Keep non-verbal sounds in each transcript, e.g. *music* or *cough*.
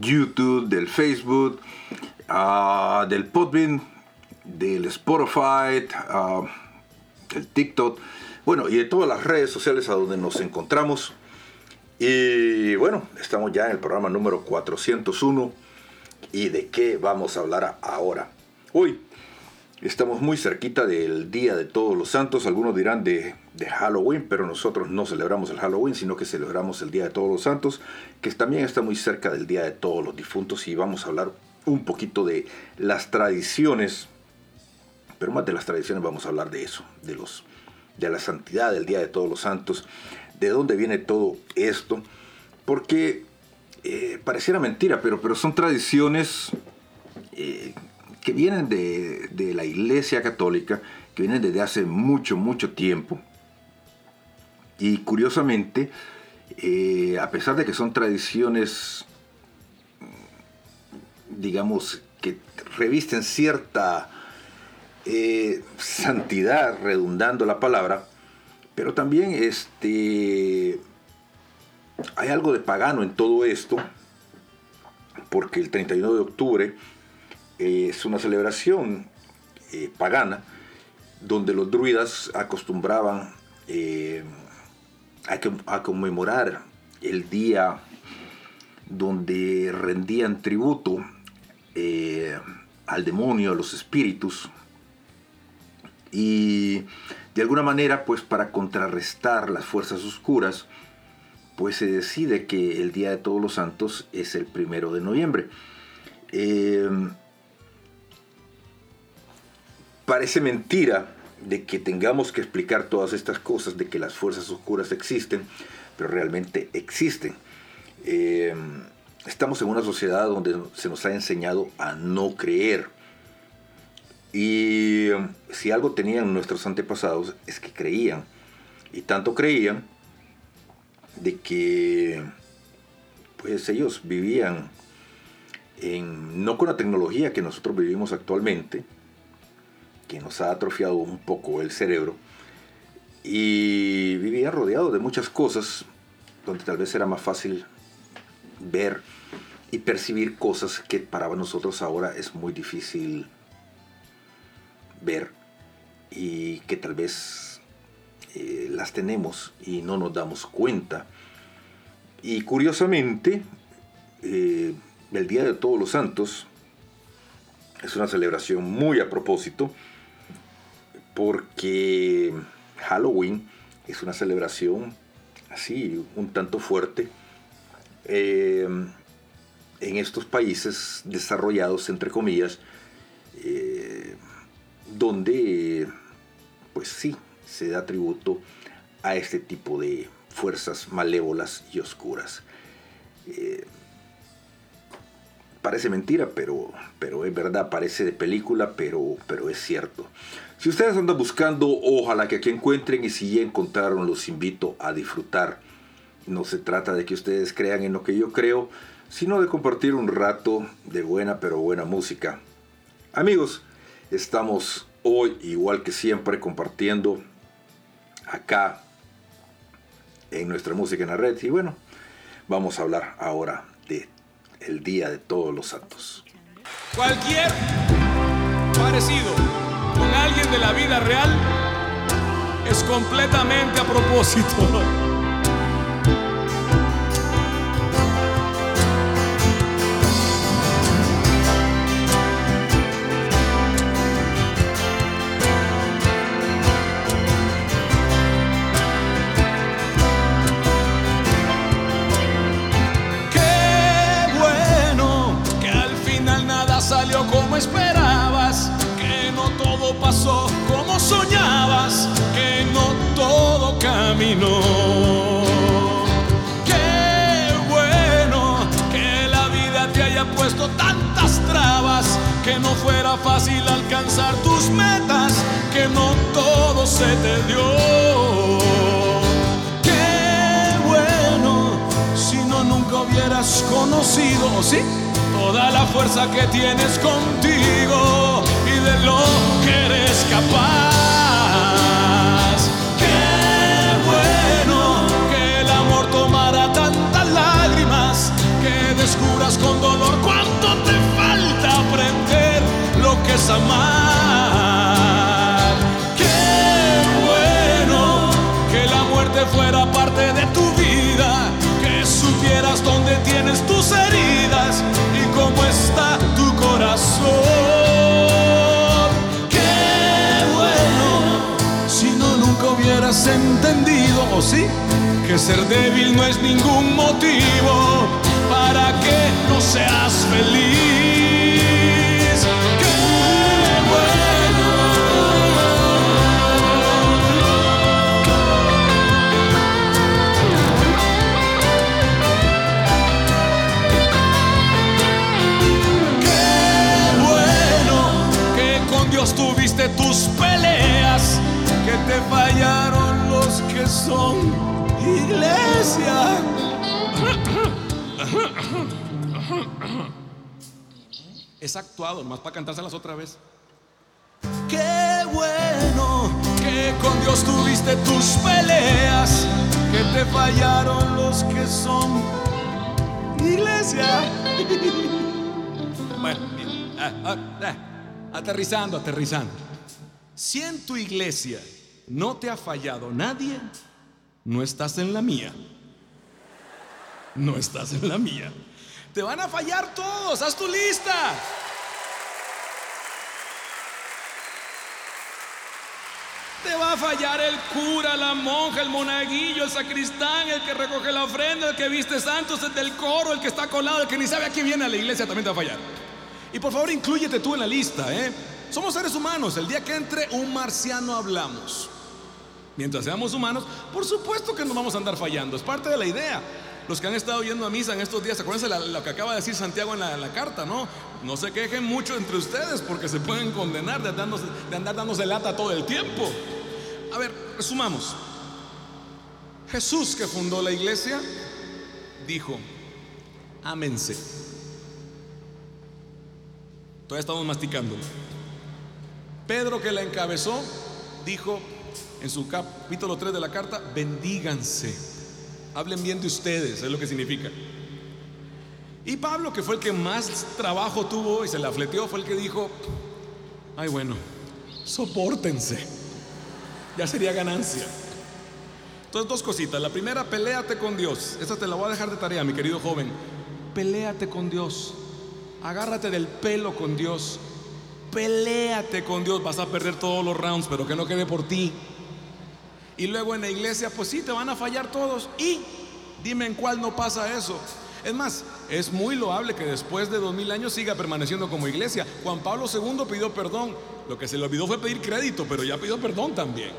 YouTube, del Facebook, uh, del Podbean, del Spotify, uh, del TikTok, bueno, y de todas las redes sociales a donde nos encontramos. Y bueno, estamos ya en el programa número 401. ¿Y de qué vamos a hablar ahora? Hoy estamos muy cerquita del Día de Todos los Santos. Algunos dirán de, de, Halloween, pero nosotros no celebramos el Halloween, sino que celebramos el Día de Todos los Santos, que también está muy cerca del Día de Todos los Difuntos. Y vamos a hablar un poquito de las tradiciones, pero más de las tradiciones vamos a hablar de eso, de, los, de la santidad del Día de Todos los Santos de dónde viene todo esto, porque eh, pareciera mentira, pero, pero son tradiciones eh, que vienen de, la Iglesia Católica, que vienen desde hace mucho, mucho tiempo. Y curiosamente, eh, a pesar de que son tradiciones, digamos, que revisten cierta santidad, redundando la palabra, pero también este, hay algo de pagano en todo esto, porque el 31 de octubre eh, es una celebración eh, pagana donde los druidas acostumbraban eh, a, conmemorar el día donde rendían tributo al demonio, a los espíritus. Y de alguna manera, pues para contrarrestar las fuerzas oscuras, pues se decide que el Día de Todos los Santos es el primero de noviembre. Eh, parece mentira de que tengamos que explicar todas estas cosas, de que las fuerzas oscuras existen, pero realmente existen. Eh, estamos en una sociedad donde se nos ha enseñado a no creer. Y um, si algo tenían nuestros antepasados es que creían. Y tanto creían de que pues ellos vivían en, no con la tecnología que nosotros vivimos actualmente, que nos ha atrofiado un poco el cerebro, y vivían rodeados de muchas cosas donde tal vez era más fácil ver y percibir cosas que para nosotros ahora es muy difícil ver y que tal vez eh, las tenemos y no nos damos cuenta. Y curiosamente, eh, el Día de Todos los Santos es una celebración muy a propósito porque Halloween es una celebración así, un tanto fuerte eh, en estos países desarrollados, entre comillas, donde pues sí se da tributo a este tipo de fuerzas malévolas y oscuras. Eh, parece mentira, pero, pero es verdad, parece de película, pero, pero es cierto. Si ustedes andan buscando, ojalá que aquí encuentren y si ya encontraron, los invito a disfrutar. No se trata de que ustedes crean en lo que yo creo, sino de compartir un rato de buena pero buena música. Amigos, Estamos hoy, igual que siempre, compartiendo acá en nuestra música en la red. Y bueno, vamos a hablar ahora de el Día de Todos los Santos. Cualquier parecido de la vida real es completamente a propósito. Alcanzar tus metas, que no todo se te dio. Qué bueno si no nunca hubieras desconocido, ¿sí? Toda la fuerza que tienes contigo y de lo que eres capaz. Qué bueno que el amor tomara tantas lágrimas, que descubras con dolor cuánto es amar. Qué bueno que la muerte fuera parte de tu vida, que supieras dónde tienes tus heridas y cómo está tu corazón. Qué bueno si no nunca hubieras entendido, o sí, que ser débil no es ningún motivo para que no seas feliz. Tus peleas, que te fallaron los que son iglesia. Es actuado, más para cantárselas otra vez. Qué bueno que con Dios tuviste tus peleas, que te fallaron los que son iglesia. *laughs* Bueno, ah, ah, ah, aterrizando, aterrizando. Si en tu iglesia no te ha fallado nadie, no estás en la mía. No estás en la mía. Te van a fallar todos, haz tu lista. Te va a fallar el cura, la monja, el monaguillo, el sacristán, el que recoge la ofrenda, el que viste santos, el del coro, el que está colado, el que ni sabe a quién viene a la iglesia, también te va a fallar. Y por favor, inclúyete tú en la lista, ¿eh? Somos seres humanos. El día que entre un marciano hablamos. Mientras seamos humanos, por supuesto que nos vamos a andar fallando. Es parte de la idea. Los que han estado yendo a misa en estos días, acuérdense lo que acaba de decir Santiago en la, carta, ¿no? No se quejen mucho entre ustedes porque se pueden condenar de, andarnos- de andar dándose lata todo el tiempo. A ver, resumamos. Jesús que fundó la iglesia dijo, ámense. Todavía estamos masticando. Pedro que la encabezó dijo en su capítulo 3 de la carta, bendíganse. Hablen bien de ustedes, es lo que significa. Y Pablo, que fue el que más trabajo tuvo y se la fleteó, fue el que dijo, ay bueno, soportense. Ya sería ganancia. Entonces, dos cositas. La primera, peléate con Dios. Esta te la voy a dejar de tarea, mi querido joven. Peléate con Dios. Agárrate del pelo con Dios. Peléate con Dios. Vas a perder todos los rounds, pero que no quede por ti. Y luego en la iglesia, pues sí, te van a fallar todos. Y dime en cuál no pasa eso. Es más, es muy loable que después de dos mil años siga permaneciendo como iglesia. Juan Pablo II pidió perdón. Lo que se le olvidó fue pedir crédito, pero ya pidió perdón también.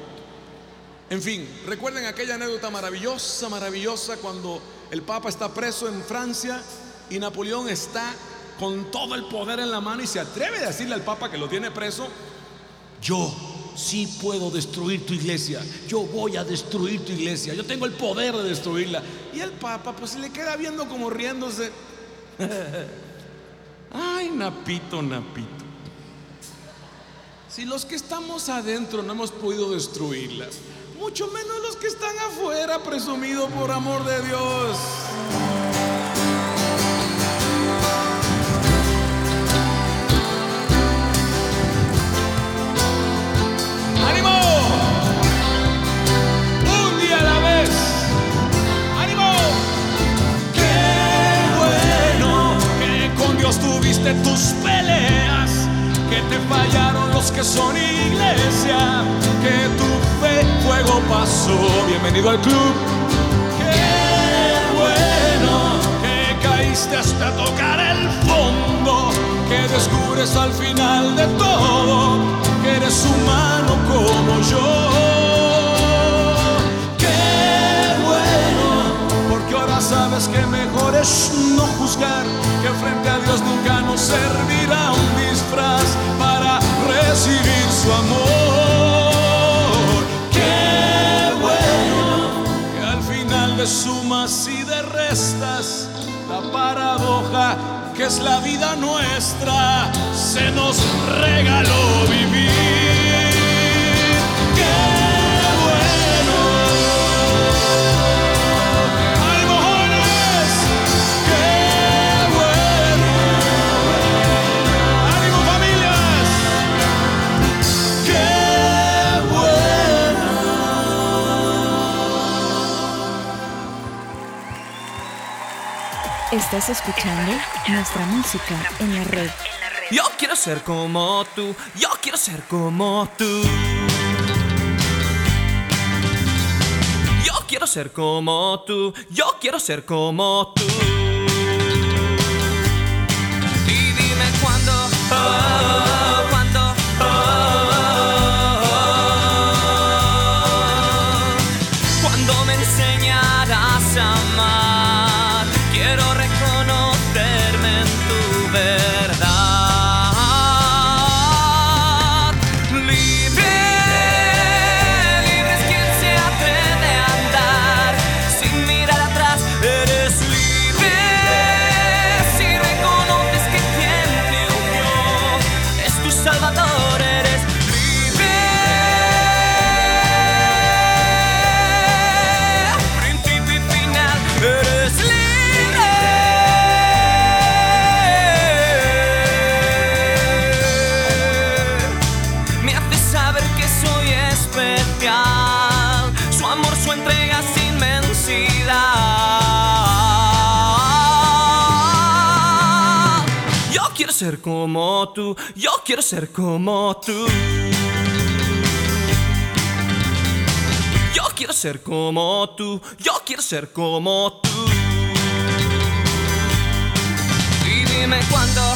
En fin, recuerden aquella anécdota maravillosa, maravillosa, cuando el Papa está preso en Francia y Napoleón está con todo el poder en la mano y se atreve a decirle al Papa que lo tiene preso, yo sí puedo destruir tu iglesia, yo voy a destruir tu iglesia, yo tengo el poder de destruirla. Y el Papa pues se le queda viendo como riéndose. *laughs* Ay, Napito, Napito. Si los que estamos adentro no hemos podido destruirlas, mucho menos los que están afuera, presumido por amor de Dios. Tuviste tus peleas! Que te fallaron los que son iglesia, que tu fe fuego pasó. Bienvenido al club. Qué bueno que caíste hasta tocar el fondo, que descubres al final de todo que eres humano como yo. Sabes que mejor es no juzgar, que frente a Dios nunca nos servirá un disfraz para recibir su amor. Qué bueno, que al final de sumas y de restas, la paradoja que es la vida nuestra, se nos regaló vivir. Estás escuchando nuestra música en la red. Yo quiero ser como tú, yo quiero ser como tú. Yo quiero ser como tú, yo quiero ser como tú. Ser como tú, yo quiero ser como tú. Yo quiero ser como tú, yo quiero ser como tú. Y dime cuándo,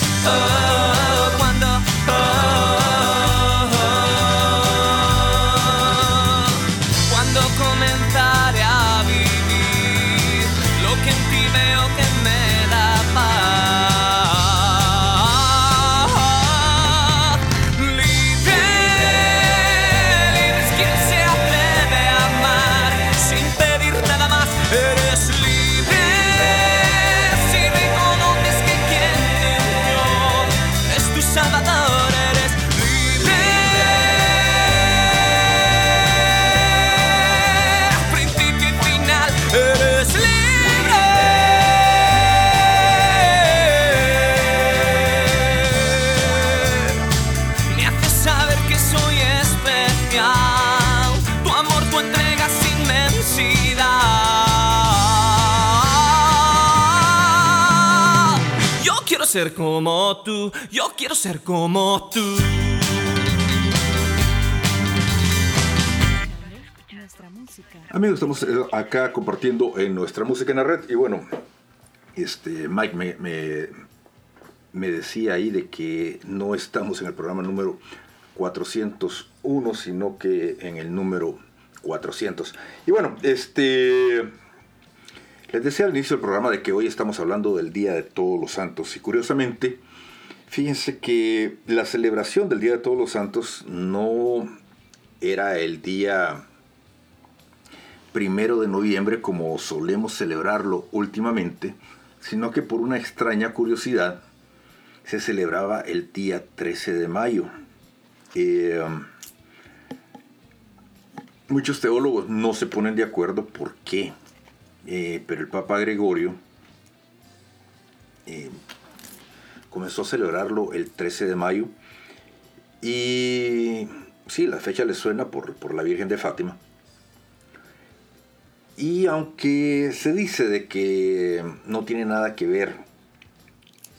ser como tú, yo quiero ser como tú. Amigos, estamos eh, acá compartiendo en nuestra música en la red y bueno, este Mike me, me, me decía ahí de que no estamos en el programa número 401, sino que en el número 400. Y bueno, este les decía al inicio del programa de que hoy estamos hablando del Día de Todos los Santos y curiosamente, fíjense que la celebración del Día de Todos los Santos no era el día primero de noviembre como solemos celebrarlo últimamente, sino que por una extraña curiosidad se celebraba el día 13 de mayo. Eh, muchos teólogos no se ponen de acuerdo por qué, eh, pero el Papa Gregorio eh, comenzó a celebrarlo el 13 de mayo y sí, la fecha le suena por, por la Virgen de Fátima. Y aunque se dice de que no tiene nada que ver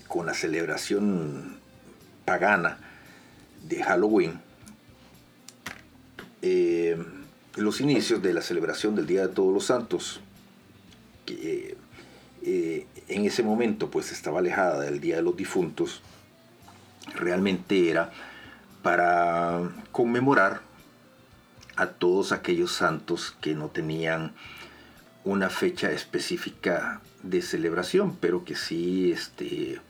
con la celebración pagana de Halloween, eh, los inicios de la celebración del Día de Todos los Santos, que eh, en ese momento pues estaba alejada del Día de los Difuntos, realmente era para conmemorar a todos aquellos santos que no tenían una fecha específica de celebración, pero que sí este,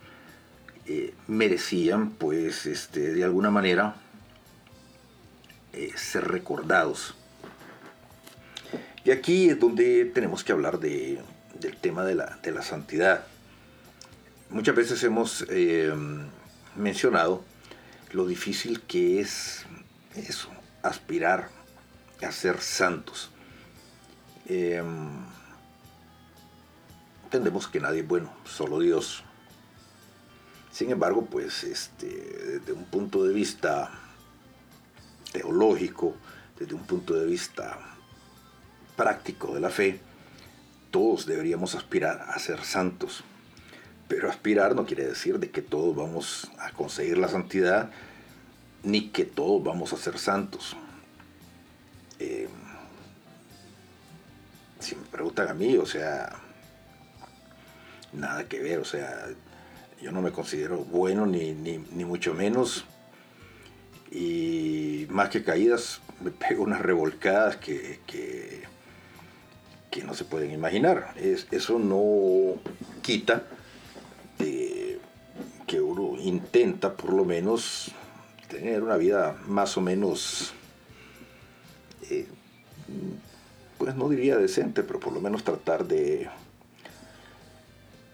eh, merecían, pues, este, de alguna manera eh, ser recordados. Y aquí es donde tenemos que hablar de, del tema de la, de la santidad. muchas veces hemos eh, mencionado lo difícil que es eso, aspirar a ser santos. Eh, entendemos que nadie es bueno, solo Dios. Sin embargo, pues este, desde un punto de vista teológico, desde un punto de vista práctico de la fe, todos deberíamos aspirar a ser santos. Pero aspirar no quiere decir de que todos vamos a conseguir la santidad, ni que todos vamos a ser santos. Eh, si me preguntan a mí, o sea, nada que ver, o sea, yo no me considero bueno ni, ni, mucho menos. Y más que caídas, *laughs* me pego unas revolcadas que, que, no se pueden imaginar. Es, eso no quita que uno intenta por lo menos tener una vida más o menos, eh, pues no diría decente, pero por lo menos tratar de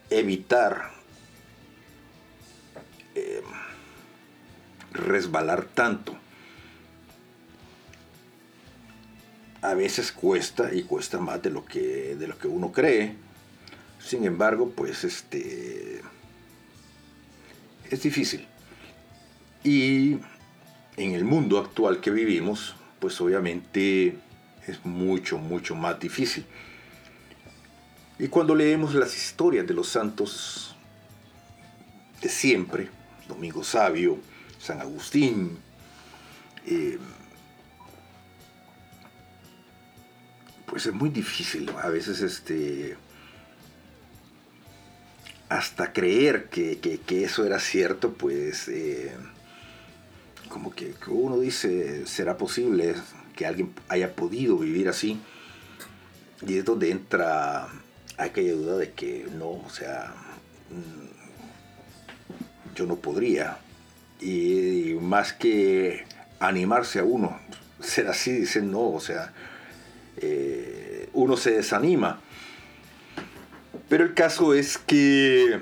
evitar eh, resbalar tanto. A veces cuesta y cuesta más de lo que, de lo que uno cree. Sin embargo, pues este es difícil. Y en el mundo actual que vivimos, pues obviamente es mucho, mucho más difícil. Y cuando leemos las historias de los santos de siempre, Domingo Sabio, San Agustín, eh, pues es muy difícil a veces este hasta creer que, eso era cierto, pues eh, como que, uno dice, ¿será posible que alguien haya podido vivir así? Y es donde entra aquella duda de que no, o sea, mm, yo no podría. Y más que animarse a uno, ser así, dice no, o sea, eh, uno se desanima pero el caso es que,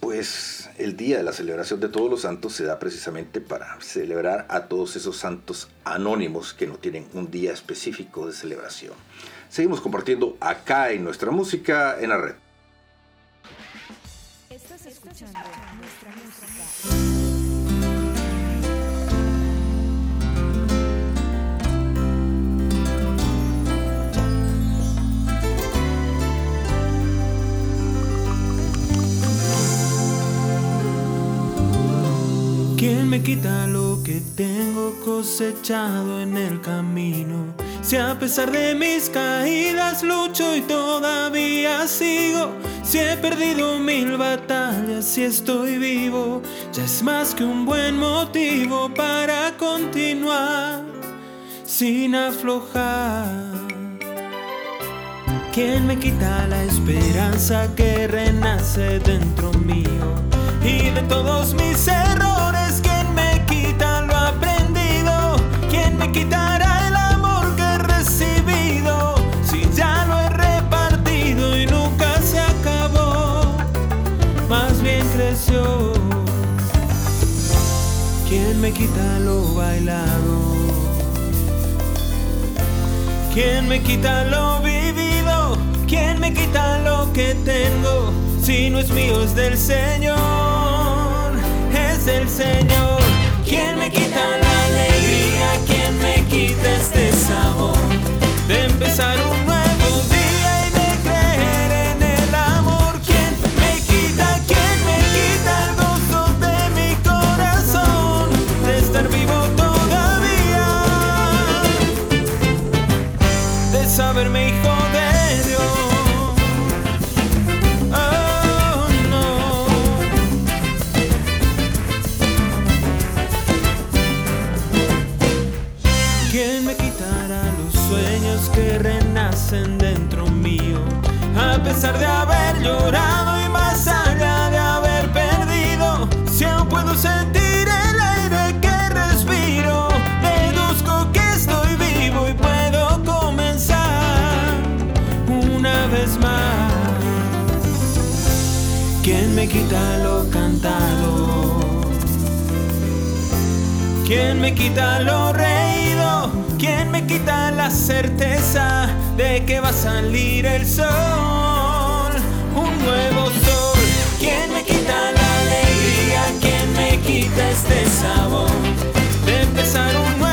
pues, el día de la celebración de todos los santos se da precisamente para celebrar a todos esos santos anónimos que no tienen un día específico de celebración. Seguimos compartiendo acá en nuestra música en la red. ¿Quién me quita lo que tengo cosechado en el camino? Si a pesar de mis caídas lucho y todavía sigo, si he perdido mil batallas y estoy vivo, ya es más que un buen motivo para continuar sin aflojar. ¿Quién me quita la esperanza que renace dentro mío? Y de todos mis errores, quitará el amor que he recibido? Si ya lo he repartido y nunca se acabó, más bien creció. ¿Quién me quita lo bailado? ¿Quién me quita lo vivido? ¿Quién me quita lo que tengo? Si no es mío, es del Señor, es del Señor. ¿Quién me quita la alegría? ¿Quién me quita este sabor de empezar un nuevo día y de creer en el amor? ¿Quién me quita? ¿Quién me quita el gozo de mi corazón de estar vivo todavía? De saberme hijo ¿Quién me quita lo reído? ¿Quién me quita la certeza de que va a salir el sol? Un nuevo sol. ¿Quién me quita la alegría? ¿Quién me quita este sabor? De empezar un nuevo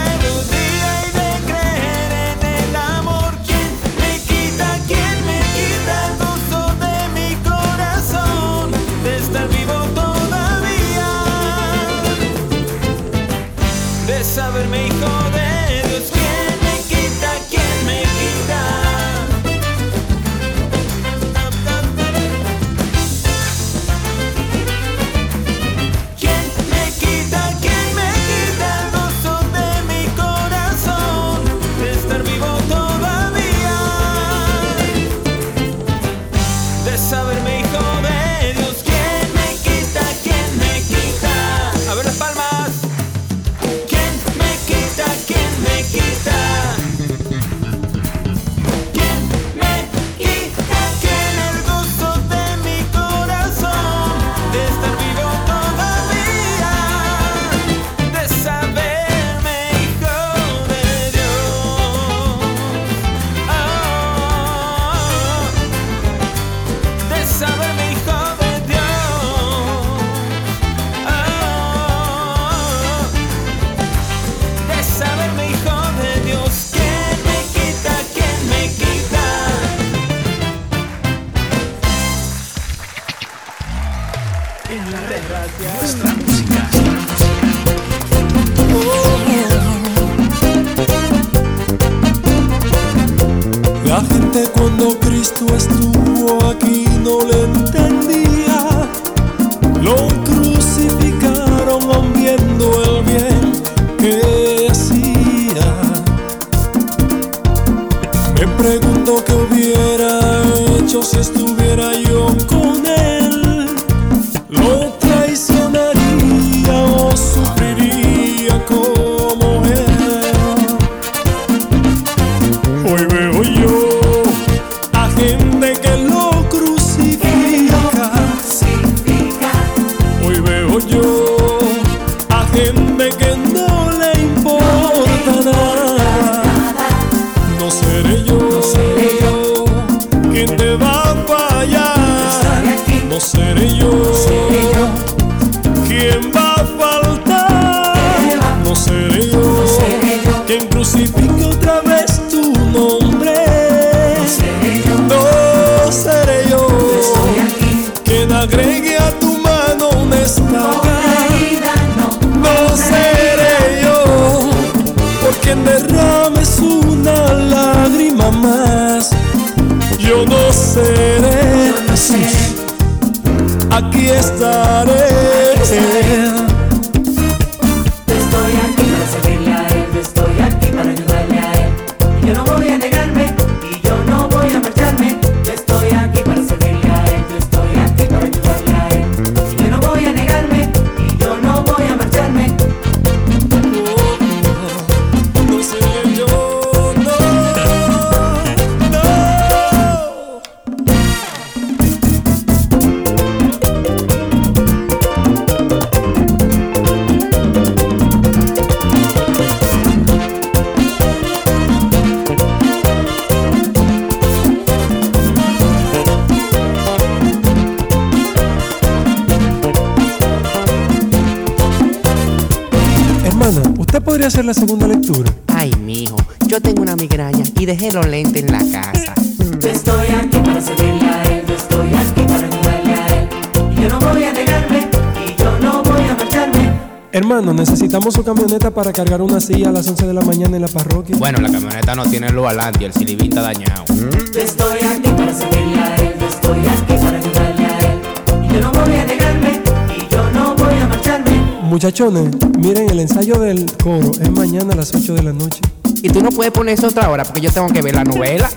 Su camioneta para cargar una silla a las 11 de la mañana en la parroquia. Bueno, la camioneta no tiene luz adelante y el silibín está dañado. Yo estoy aquí para servirle a él, yo estoy aquí para ayudarle a él. Y yo no voy a negarme, y yo no voy a marcharme. Muchachones, miren, el ensayo del coro es mañana a las 8 de la noche. Y tú no puedes poner eso otra hora porque yo tengo que ver la novela.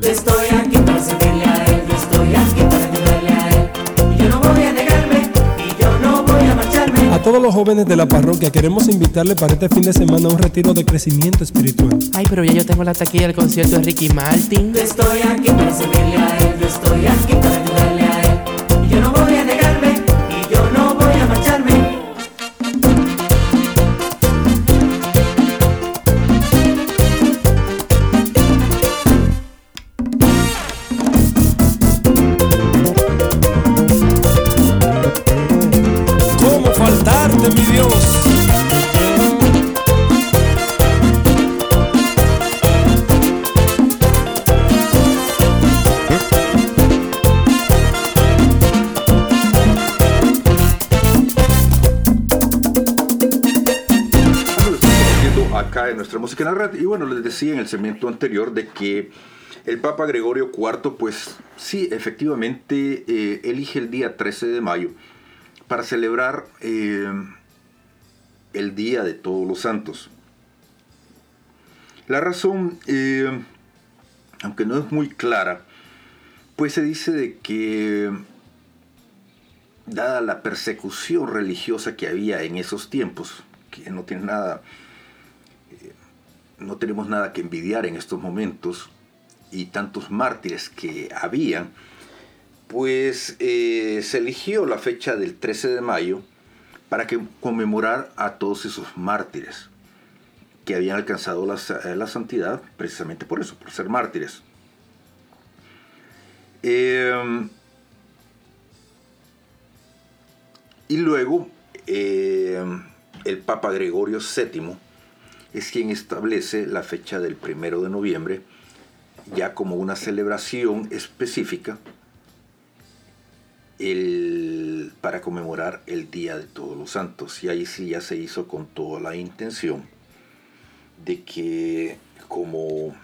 Yo estoy aquí para servirle a él, yo estoy aquí todos los jóvenes de la parroquia queremos invitarle para este fin de semana a un retiro de crecimiento espiritual. Ay, pero ya yo tengo la taquilla del concierto de Ricky Martin. Yo estoy aquí para servirle a él, yo estoy aquí para ayudarle a él. Yo no voy a nuestra música red. Y bueno, les decía en el segmento anterior de que el Papa Gregorio IV, pues sí, efectivamente eh, elige el día 13 de mayo para celebrar eh, el Día de Todos los Santos. La razón, eh, aunque no es muy clara, pues se dice de que dada la persecución religiosa que había en esos tiempos, que no tiene nada, no tenemos nada que envidiar en estos momentos, y tantos mártires que habían, pues eh, se eligió la fecha del 13 de mayo para que conmemorar a todos esos mártires que habían alcanzado la, la santidad precisamente por eso, por ser mártires. Eh, y luego eh, el Papa Gregorio VII es quien establece la fecha del primero de noviembre ya como una celebración específica el, para conmemorar el Día de Todos los Santos. Y ahí sí ya se hizo con toda la intención de que como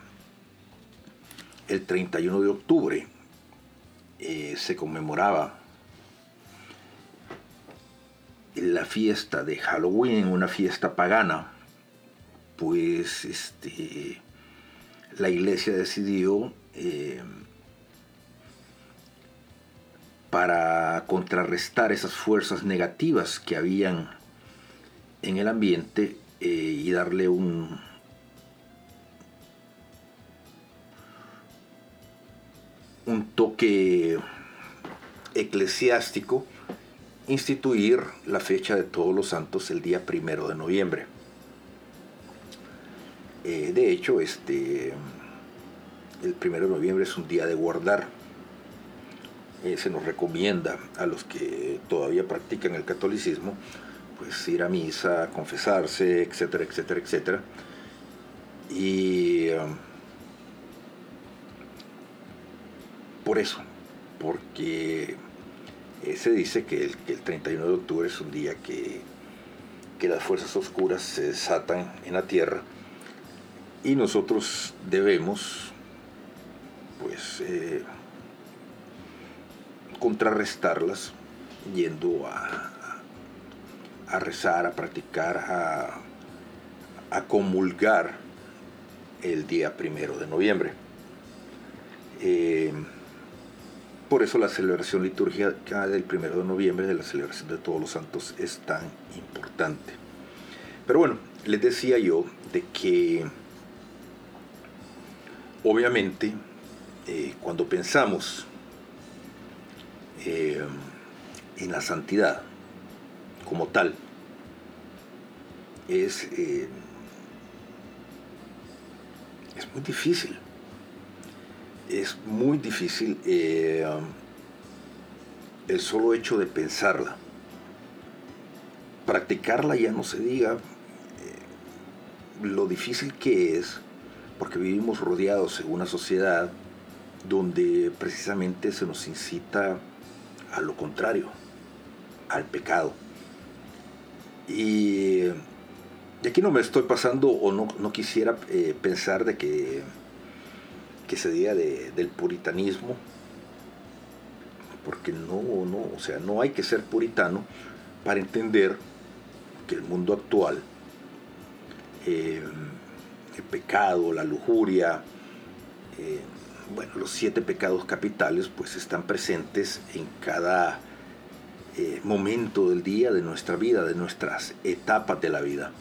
el 31 de octubre eh, se conmemoraba la fiesta de Halloween, una fiesta pagana, pues este, la iglesia decidió eh, para contrarrestar esas fuerzas negativas que habían en el ambiente eh, y darle un, un toque eclesiástico, instituir la fecha de todos los santos el día primero de noviembre. Eh, de hecho, este, el primero de noviembre es un día de guardar. Eh, se nos recomienda a los que todavía practican el catolicismo, pues ir a misa, confesarse, etcétera, etcétera, etcétera. Y um, por eso, porque eh, se dice que el, que el, 31 de octubre es un día que, que las fuerzas oscuras se desatan en la tierra y nosotros debemos pues eh, contrarrestarlas yendo a, rezar, a practicar, a, a, comulgar el día primero de noviembre. Eh, por eso la celebración litúrgica del primero de noviembre, de la celebración de todos los santos, es tan importante. Pero bueno, les decía yo de que obviamente, eh, cuando pensamos eh, en la santidad como tal, es, eh, es muy difícil. Es muy difícil el solo hecho de pensarla. Practicarla ya no se diga lo difícil que es porque vivimos rodeados en una sociedad donde precisamente se nos incita a lo contrario, al pecado. Y, aquí no me estoy pasando o no, quisiera eh, pensar de que, que se diga del puritanismo, porque no, no, o sea, no hay que ser puritano para entender que el mundo actual eh, el pecado, la lujuria, eh, bueno, los siete pecados capitales pues están presentes en cada eh, momento del día de nuestra vida, de nuestras etapas de la vida.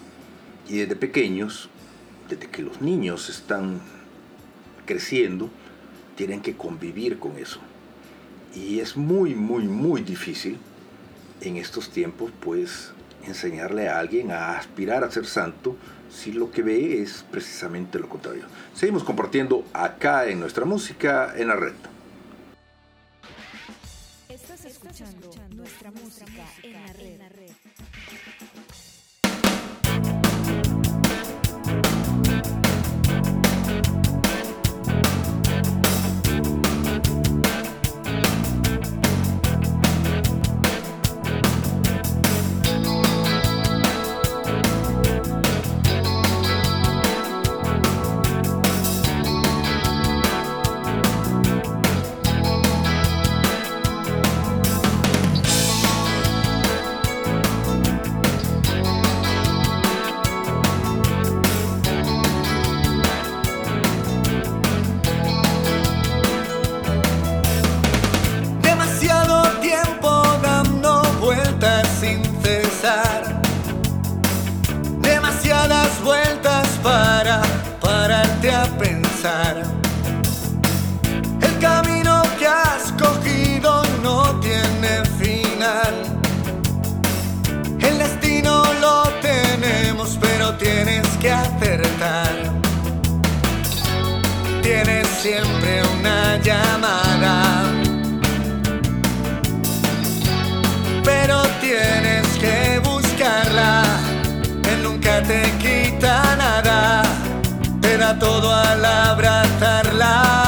Y desde pequeños, desde que los niños están creciendo, tienen que convivir con eso. Y es muy, muy, muy difícil en estos tiempos, pues, enseñarle a alguien a aspirar a ser santo si lo que ve es precisamente lo contrario. Seguimos compartiendo acá en nuestra música en la red. Todo al abrazarla.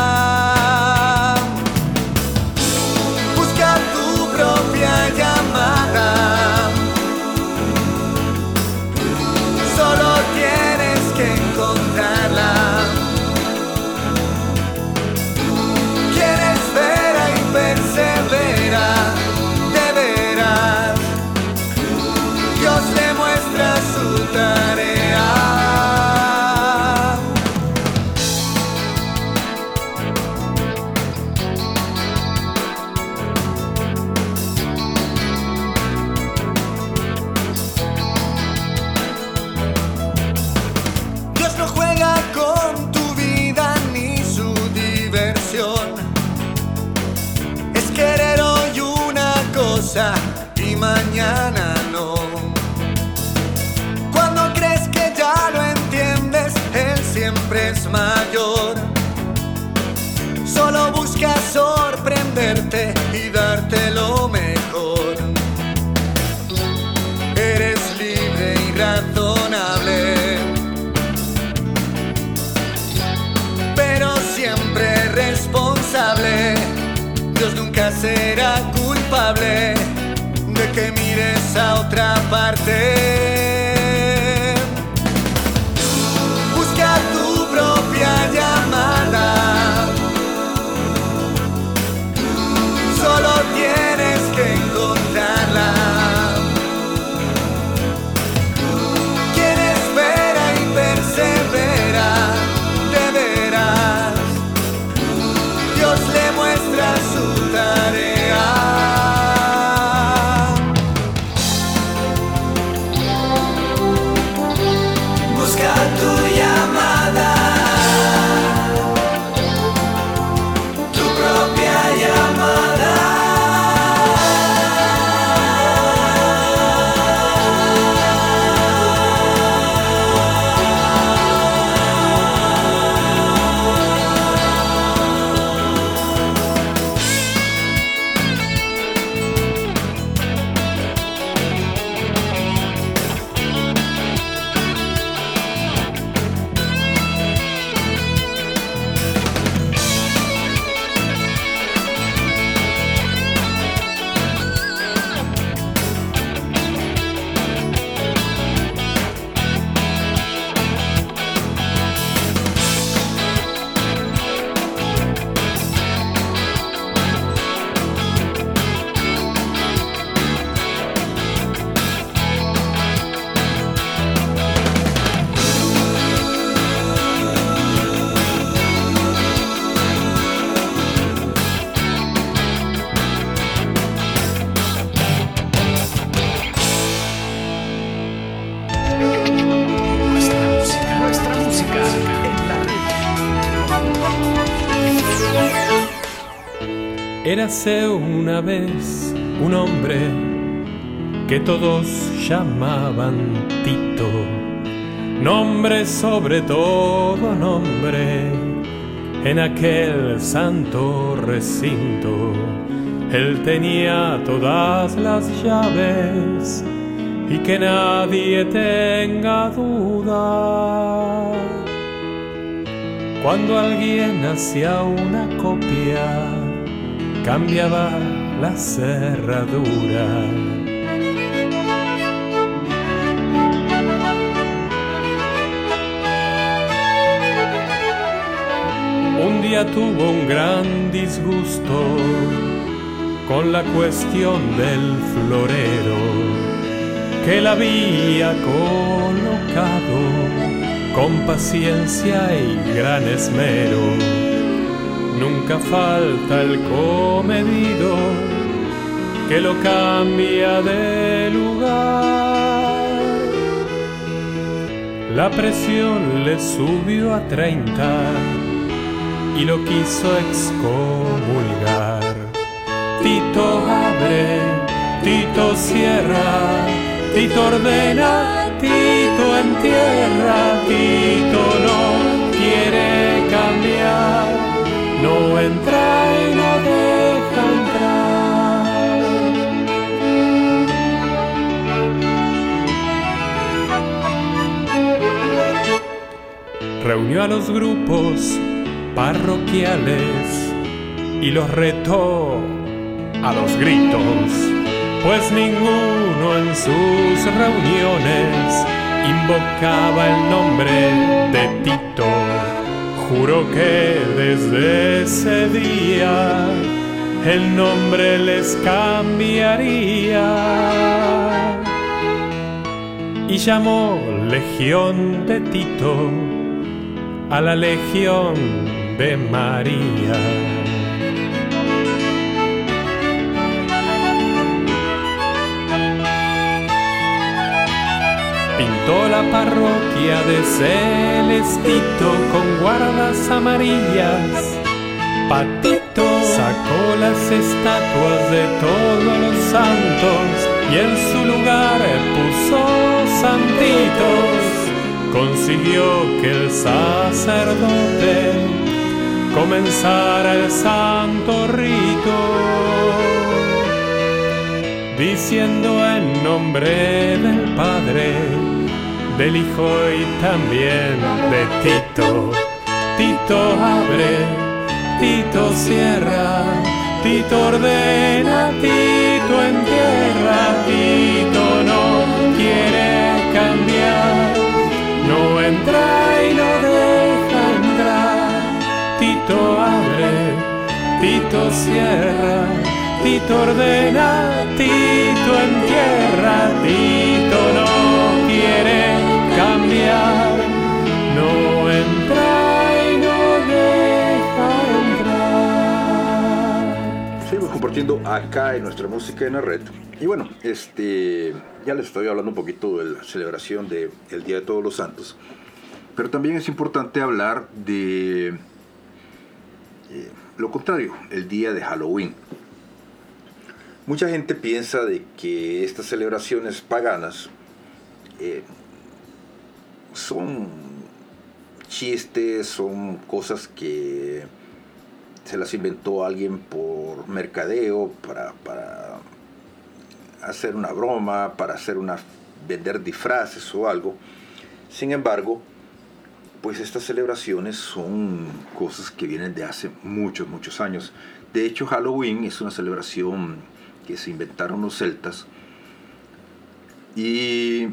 Sorprenderte y darte lo mejor. Eres libre y razonable. pero siempre responsable. Dios nunca será culpable de que mires a otra parte. Érase una vez un hombre que todos llamaban Tito, nombre sobre todo nombre, en aquel santo recinto. Él tenía todas las llaves y que nadie tenga duda. Cuando alguien hacía una copia, cambiaba la cerradura. Un día tuvo un gran disgusto con la cuestión del florero que la había colocado con paciencia y gran esmero. Nunca falta el comedido que lo cambia de lugar. La presión le subió a 30 y lo quiso excomulgar. Tito abre, Tito cierra, Tito ordena, Tito en tierra, Tito no no entra y no deja entrar. Reunió a los grupos parroquiales y los retó a los gritos, pues ninguno en sus reuniones invocaba el nombre de Tito. Juro que desde ese día el nombre les cambiaría. Y llamó Legión de Tito a la Legión de María. Pintó la parroquia de Celestito con guardas amarillas. Patito sacó las estatuas de todos los santos y en su lugar puso santitos. Consiguió que el sacerdote comenzara el santo rito diciendo en nombre del Padre, del Hijo y también de Tito. Tito abre, Tito cierra, Tito ordena, Tito entierra, Tito no quiere cambiar, no entra y no deja entrar. Tito abre, Tito cierra. Tito ordena, Tito entierra, Tito no quiere cambiar, no entra y no deja entrar. Seguimos compartiendo acá en nuestra música en la red. Y bueno, este, ya les estoy hablando un poquito de la celebración del Día de Todos los Santos. Pero también es importante hablar de eh, lo contrario, el día de Halloween. Mucha gente piensa de que estas celebraciones paganas eh, son chistes, son cosas que se las inventó alguien por mercadeo, para, para hacer una broma, para hacer una vender disfraces o algo. Sin embargo, pues estas celebraciones son cosas que vienen de hace muchos, muchos años. De hecho, Halloween es una celebración que se inventaron los celtas. Y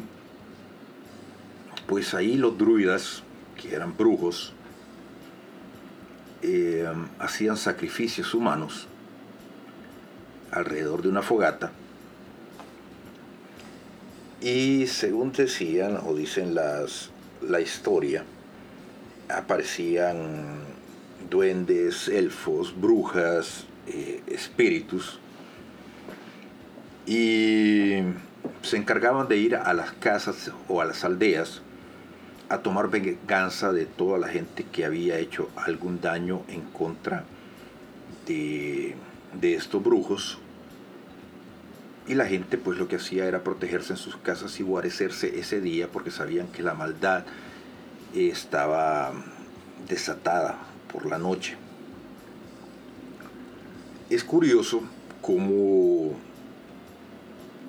pues ahí los druidas, que eran brujos, eh, hacían sacrificios humanos alrededor de una fogata. Y según decían o dicen las, la historia, aparecían duendes, elfos, brujas, eh, espíritus y se encargaban de ir a las casas o a las aldeas a tomar venganza de toda la gente que había hecho algún daño en contra de, de estos brujos. Y la gente pues lo que hacía era protegerse en sus casas y guarecerse ese día porque sabían que la maldad estaba desatada por la noche. Es curioso cómo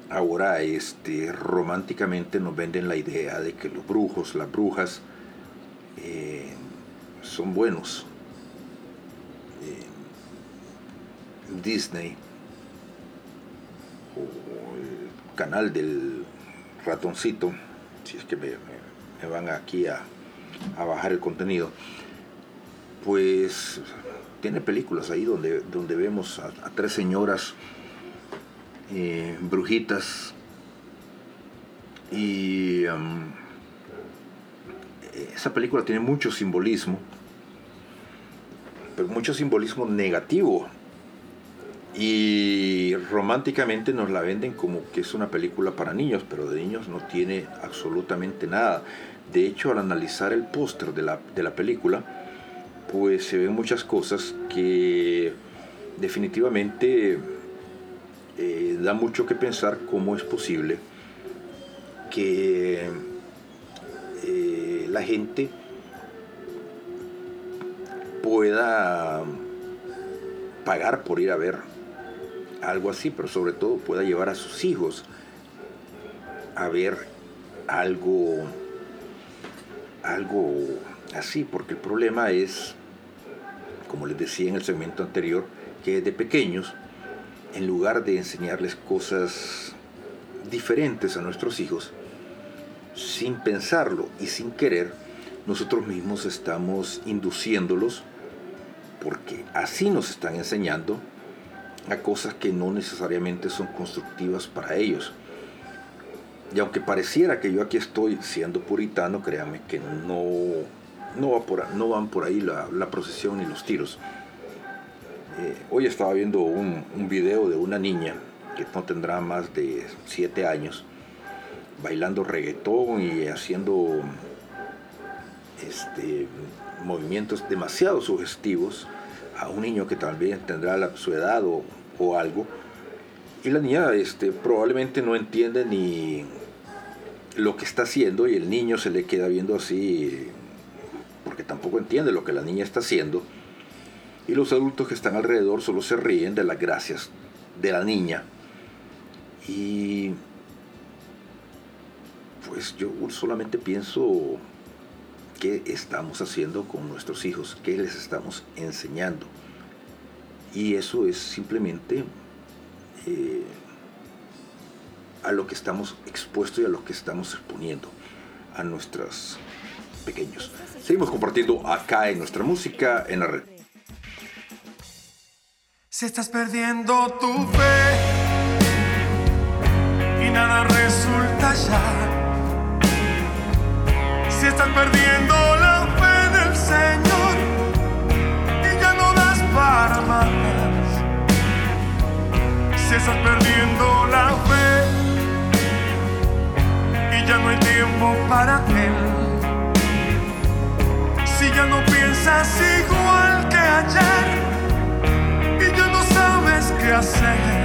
ahora este, románticamente nos venden la idea de que los brujos, las brujas, eh, son buenos. Eh, Disney o el canal del ratoncito, si es que me, van aquí a, a, bajar el contenido, pues tiene películas ahí donde, donde vemos a tres señoras eh, brujitas. Y um, esa película tiene mucho simbolismo pero mucho simbolismo negativo. Y románticamente nos la venden como que es una película para niños pero de niños no tiene absolutamente nada. De hecho al analizar el póster de la, de la película pues se ven muchas cosas que definitivamente eh, da mucho que pensar cómo es posible que eh, la gente pueda pagar por ir a ver algo así, pero sobre todo pueda llevar a sus hijos a ver algo algo así, porque el problema es, como les decía en el segmento anterior, que de pequeños, en lugar de enseñarles cosas diferentes a nuestros hijos, sin pensarlo y sin querer, nosotros mismos estamos induciéndolos, porque así nos están enseñando, a cosas que no necesariamente son constructivas para ellos. Y aunque pareciera que yo aquí estoy siendo puritano, créanme que no, no, va por, no van por ahí la, la procesión ni los tiros. Eh, hoy estaba viendo un, video de una niña que no tendrá más de 7 años, bailando reggaetón y haciendo este, movimientos demasiado sugestivos a un niño que también tendrá la, su edad o, o, algo. Y la niña este, probablemente no entiende ni lo que está haciendo y el niño se le queda viendo así porque tampoco entiende lo que la niña está haciendo. Y los adultos que están alrededor solo se ríen de las gracias de la niña. Y pues yo solamente pienso qué estamos haciendo con nuestros hijos, qué les estamos enseñando. Y eso es simplemente eh, a lo que estamos expuestos y a lo que estamos exponiendo a nuestros pequeños. Seguimos compartiendo acá en nuestra música en la red. Si estás perdiendo tu fe y nada resulta ya. Si estás perdiendo la fe en el Señor y ya no das para más. Si estás perdiendo la fe y ya no hay tiempo para Él. Si ya no piensas igual que ayer sabes qué hacer.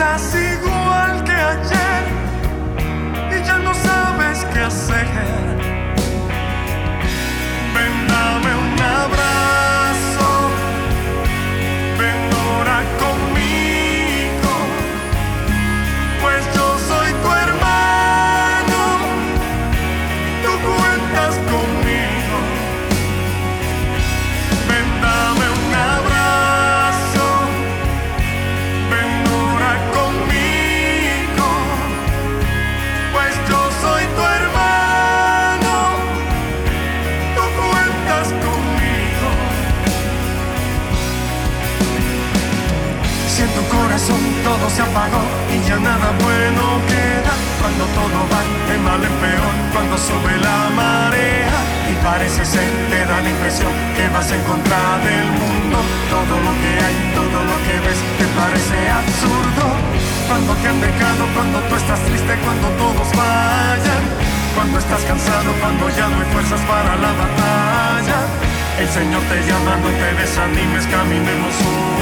No se apagó y ya nada bueno queda. Cuando todo va de mal en peor, cuando sube la marea y parece ser, te da la impresión que vas en contra del mundo. Todo lo que hay, todo lo que ves, te parece absurdo. Cuando te han dejado, cuando tú estás triste, cuando todos vayan. Cuando estás cansado, cuando ya no hay fuerzas para la batalla. El Señor te llama, no te desanimes, caminemos juntos.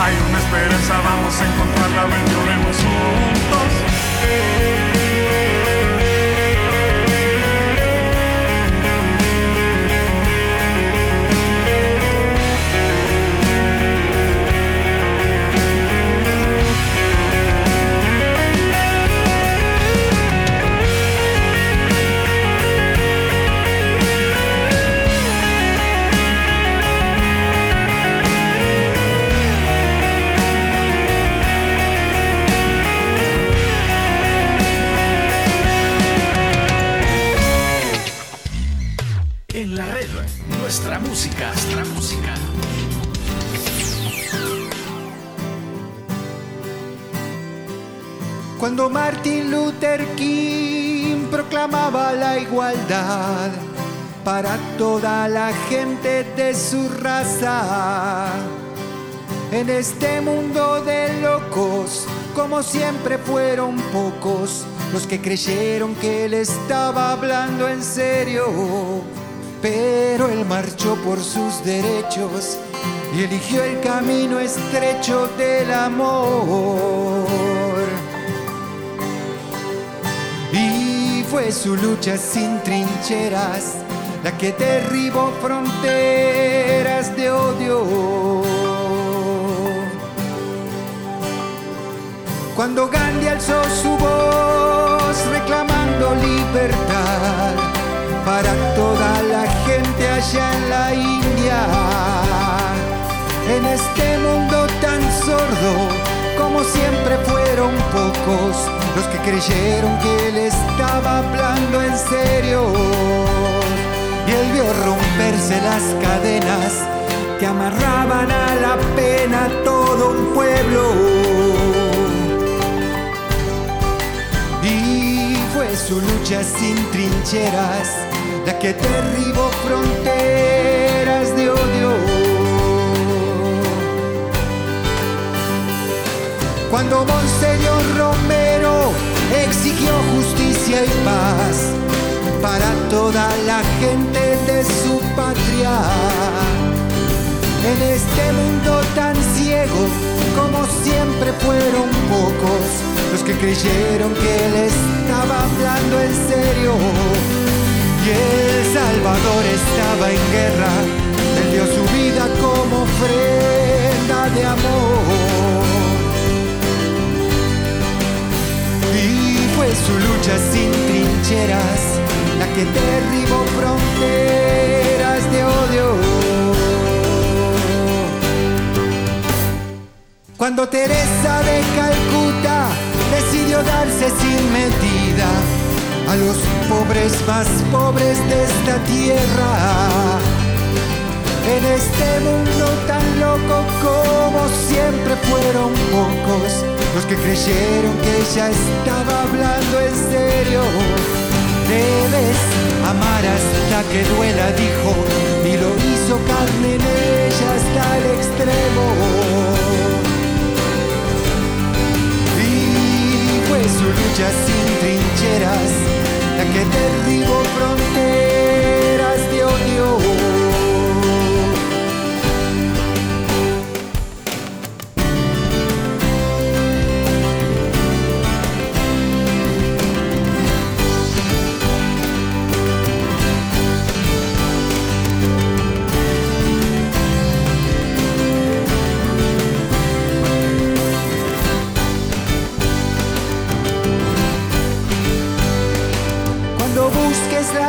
Hay una esperanza, vamos a encontrarla, ven, lloremos juntos. Cuando Martin Luther King proclamaba la igualdad para toda la gente de su raza. En este mundo de locos, como siempre fueron pocos los que creyeron que él estaba hablando en serio. Pero él marchó por sus derechos y eligió el camino estrecho del amor. Fue su lucha sin trincheras la que derribó fronteras de odio. Cuando Gandhi alzó su voz reclamando libertad para toda la gente allá en la India, en este mundo tan sordo como siempre fueron pocos los que creyeron que él estaba hablando en serio. Y él vio romperse las cadenas que amarraban a la pena todo un pueblo. Y fue su lucha sin trincheras la que derribó fronteras de odio. Cuando Monseñor Romero exigió justicia y paz para toda la gente de su patria. En este mundo tan ciego, como siempre fueron pocos los que creyeron que él estaba hablando en serio. Y El Salvador estaba en guerra, él dio su vida como ofrenda de amor. Su lucha sin trincheras la que derribó fronteras de odio. Cuando Teresa de Calcuta decidió darse sin medida a los pobres más pobres de esta tierra. En este mundo tan loco como siempre fueron pocos los que creyeron que ella estaba hablando en serio. Debes amar hasta que duela, dijo, y lo hizo carne en ella hasta el extremo. Y fue su lucha sin trincheras la que derribó fronteras de odio.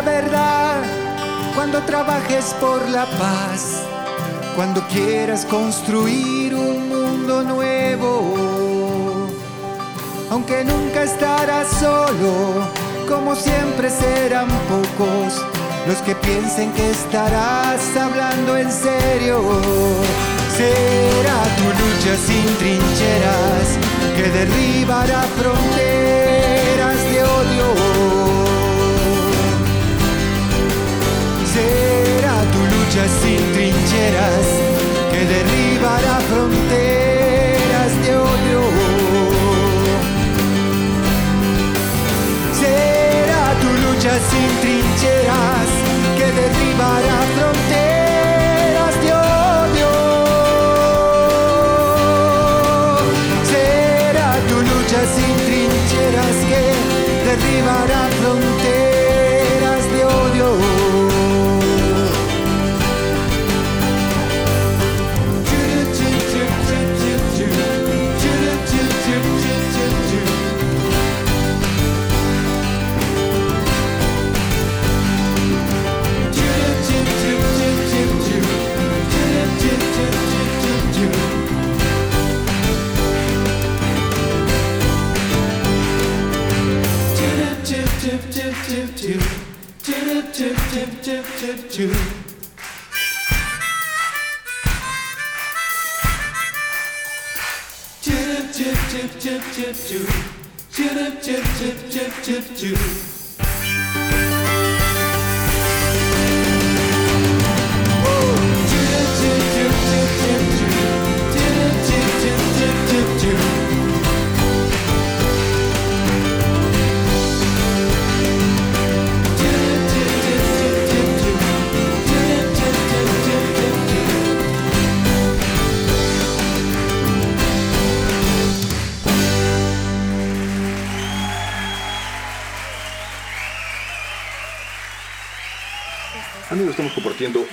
Verdad, cuando trabajes por la paz, cuando quieras construir un mundo nuevo. Aunque nunca estarás solo, como siempre serán pocos los que piensen que estarás hablando en serio. Será tu lucha sin trincheras que derribará fronteras Será tu lucha sin trincheras que derribará fronteras de odio. Será tu lucha sin trincheras que derribará fronteras de odio. Será tu lucha sin trincheras que derribará you. Chip, chip, chip, chip, chip, chip, chip, chip, chip, chip, chip.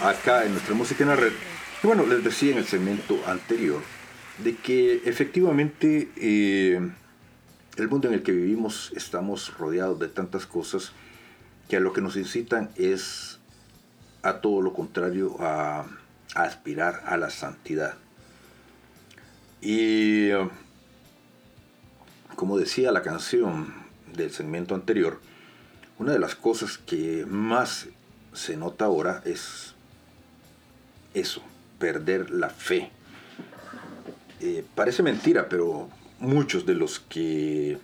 Acá en nuestra música en la red. Bueno, les decía en el segmento anterior de que efectivamente eh, el mundo en el que vivimos estamos rodeados de tantas cosas que a lo que nos incitan es a todo lo contrario, a, aspirar a la santidad. Y como decía la canción del segmento anterior, una de las cosas que más se nota ahora es eso, perder la fe. Eh, parece mentira, pero muchos de los que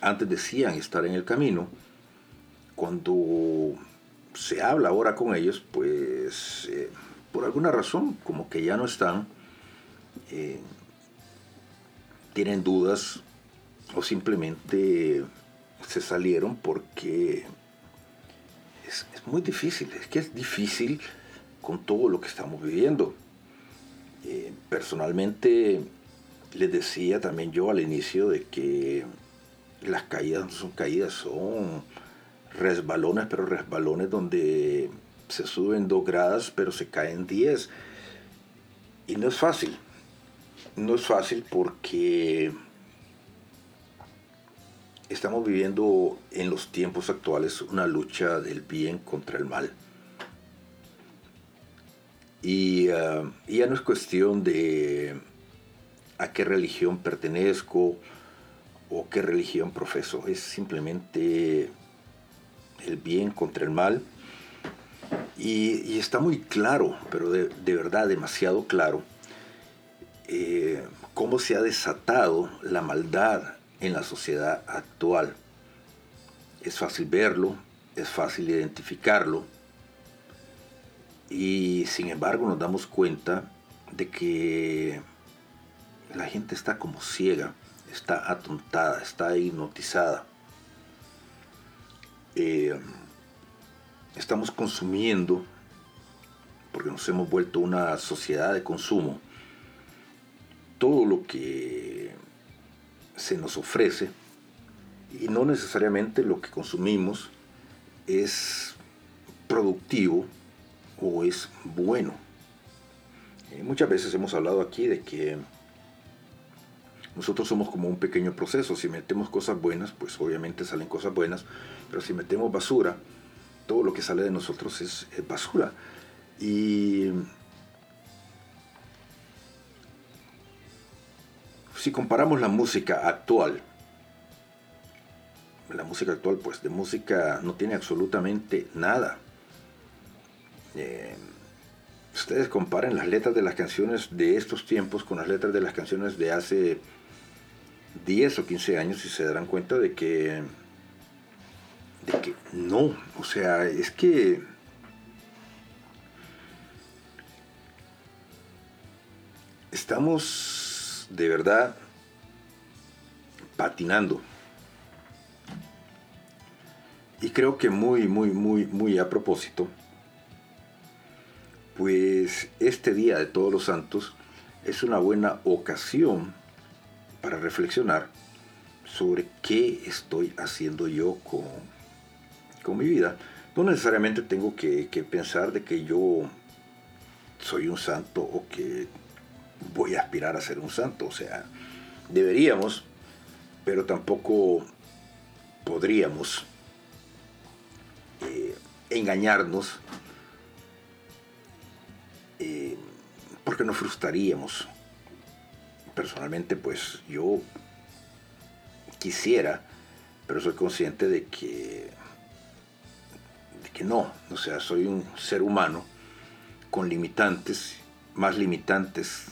antes decían estar en el camino, cuando se habla ahora con ellos, pues eh, por alguna razón como que ya no están, eh, tienen dudas o simplemente se salieron porque es, es, muy difícil, es que es difícil con todo lo que estamos viviendo. Eh, personalmente les decía también yo al inicio de que las caídas no son caídas, son resbalones, pero resbalones donde se suben dos gradas, pero se caen 10. Y no es fácil. No es fácil porque estamos viviendo en los tiempos actuales una lucha del bien contra el mal. Y, uh, y ya no es cuestión de a qué religión pertenezco o qué religión profeso, es simplemente el bien contra el mal. Y, y está muy claro, pero de, de verdad demasiado claro, eh, cómo se ha desatado la maldad en la sociedad actual. Es fácil verlo, es fácil identificarlo y sin embargo nos damos cuenta de que la gente está como ciega, está atontada, está hipnotizada. Eh, estamos consumiendo, porque nos hemos vuelto una sociedad de consumo, todo lo que se nos ofrece y no necesariamente lo que consumimos es productivo o es bueno. Eh, muchas veces hemos hablado aquí de que nosotros somos como un pequeño proceso. Si metemos cosas buenas, pues obviamente salen cosas buenas, pero si metemos basura, todo lo que sale de nosotros es, es basura. Y si comparamos la música actual, la música actual pues de música no tiene absolutamente nada. Eh, ustedes comparen las letras de las canciones de estos tiempos con las letras de las canciones de hace 10 o 15 años y se darán cuenta de que, de que no, o sea, es que estamos de verdad patinando. Y creo que muy, muy, muy, muy a propósito, pues este día de todos los santos es una buena ocasión para reflexionar sobre qué estoy haciendo yo con, con mi vida. No necesariamente tengo que, pensar de que yo soy un santo o que voy a aspirar a ser un santo. O sea, deberíamos, pero tampoco podríamos eh, engañarnos eh, porque nos frustraríamos. Personalmente, pues yo quisiera, pero soy consciente de que, de que no. O sea, soy un ser humano con limitantes, más limitantes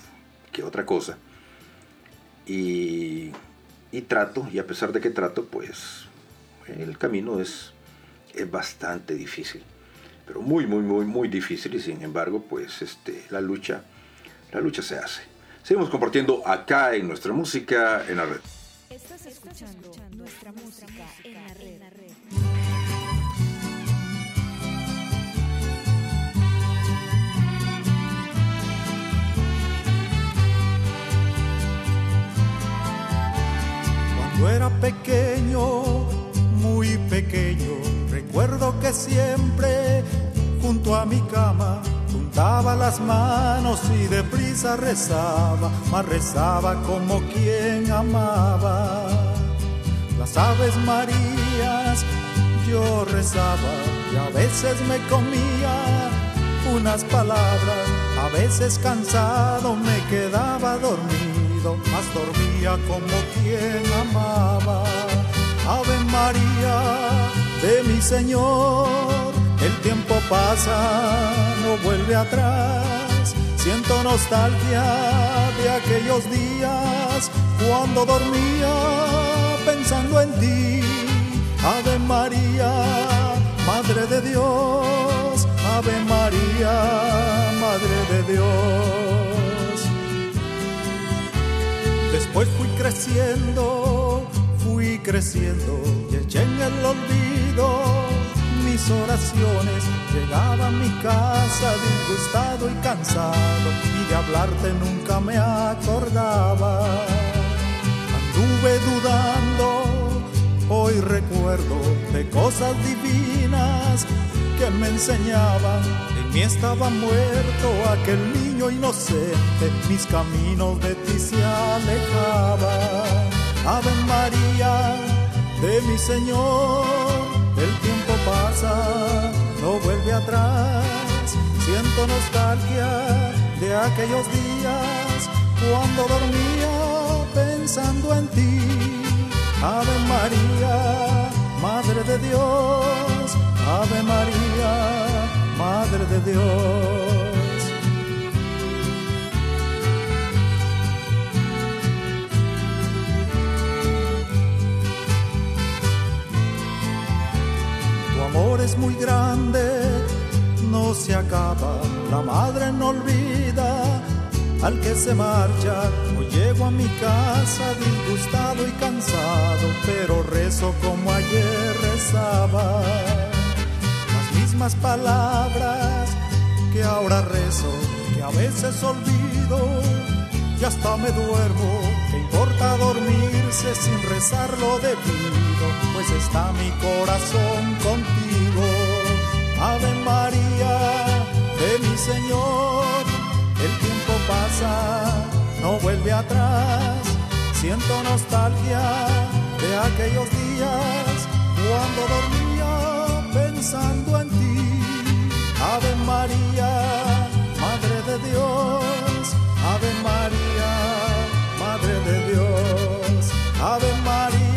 que otra cosa. Y, y trato, y a pesar de que trato, pues el camino es, es bastante difícil. Pero muy, muy, muy, muy difícil. Y sin embargo, pues este, la lucha, la lucha se hace. Seguimos compartiendo acá en nuestra música en la red. Estás escuchando nuestra música en la red. Cuando era pequeño, muy pequeño, recuerdo que siempre junto a mi cama juntaba las manos y deprisa rezaba, mas rezaba como quien amaba. Las aves marías yo rezaba y a veces me comía unas palabras, a veces cansado me quedaba dormido, mas dormía como quien amaba. Ave María de mi Señor, el tiempo pasa, no vuelve atrás. Siento nostalgia de aquellos días cuando dormía pensando en ti. Ave María, Madre de Dios, Ave María, Madre de Dios. Después fui creciendo, fui creciendo y eché en el olvido mis oraciones. Llegaba a mi casa disgustado y cansado y de hablarte nunca me acordaba. Anduve dudando, hoy recuerdo de cosas divinas que me enseñaban. En mí estaba muerto aquel niño inocente, mis caminos de ti se alejaban. Ave María de mi Señor, el tiempo pasa, no vuelve atrás. Siento nostalgia de aquellos días cuando dormía pensando en ti. Ave María, Madre de Dios, Ave María, Madre de Dios. Amor es muy grande, no se acaba, la madre no olvida al que se marcha. Hoy llego a mi casa disgustado y cansado, pero rezo como ayer rezaba. Las mismas palabras que ahora rezo, que a veces olvido y hasta me duermo. ¿Qué importa dormirse sin rezar lo debido? Pues está mi corazón contigo. Ave María de mi Señor, el tiempo pasa, no vuelve atrás. Siento nostalgia de aquellos días cuando dormía pensando en ti. Ave María, Madre de Dios, Ave María, Madre de Dios, Ave María,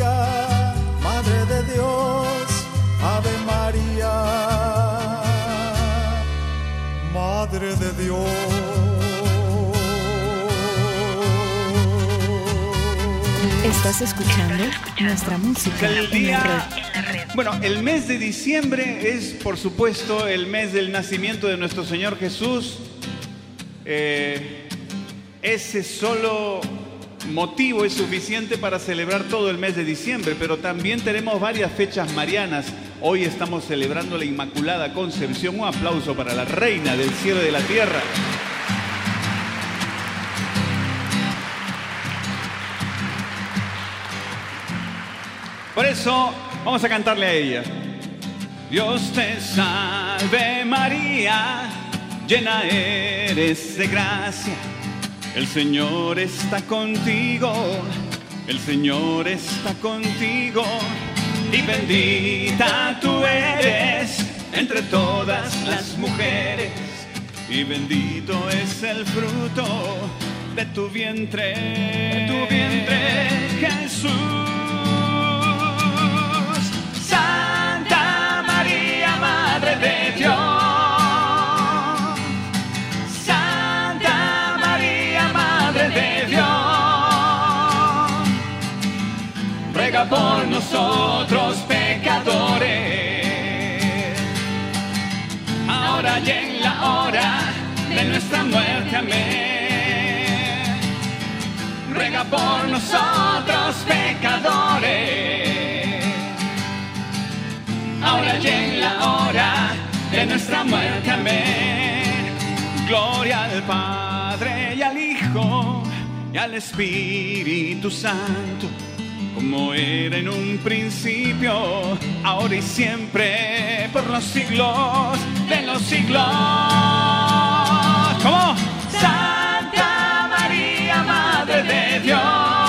Madre de Dios. Estás escuchando nuestra música El en la red. Bueno, el mes de diciembre es, por supuesto, el mes del nacimiento de nuestro Señor Jesús. Eh, ese solo motivo es suficiente para celebrar todo el mes de diciembre, pero también tenemos varias fechas marianas. Hoy estamos celebrando la Inmaculada Concepción. Un aplauso para la Reina del Cielo y de la Tierra. Por eso vamos a cantarle a ella. Dios te salve María, llena eres de gracia. El Señor está contigo, el Señor está contigo. Y bendita tú eres entre todas las mujeres. Y bendito es el fruto de tu vientre, de tu vientre, por nosotros pecadores. Ahora y en la hora de nuestra muerte. Amén. Ruega por nosotros pecadores ahora y en la hora de nuestra muerte. Amén. Gloria al Padre y al Hijo y al Espíritu Santo, como era en un principio, ahora y siempre, por los siglos de los siglos. ¿Cómo? Santa María, Madre de Dios.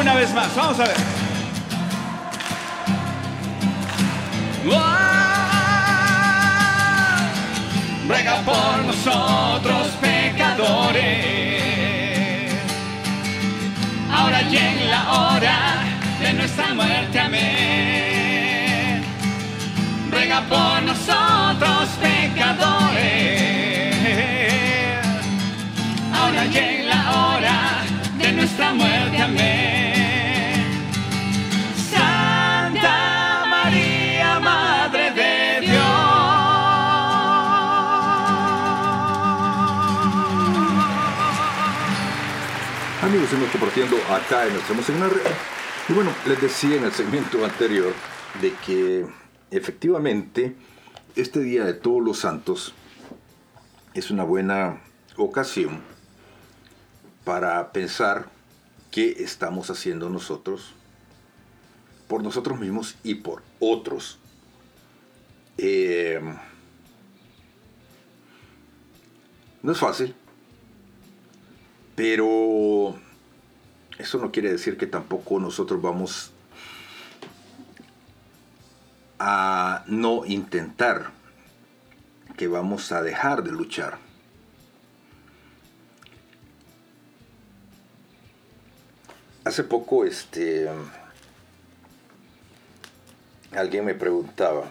Una vez más, vamos a ver. ¡Wow! Ruega por nosotros pecadores ahora y en la hora de nuestra muerte. Amén. Ruega por nosotros pecadores, ahora y en la hora de nuestra muerte. Amén. Seguimos compartiendo acá en música en. Y bueno, les decía en el segmento *laughs* anterior de que efectivamente este Día de Todos los Santos es una buena ocasión para pensar qué estamos haciendo nosotros por nosotros mismos y por otros. Eh, no es fácil, pero eso no quiere decir que tampoco nosotros vamos a no intentar, que vamos a dejar de luchar. Hace poco este alguien me preguntaba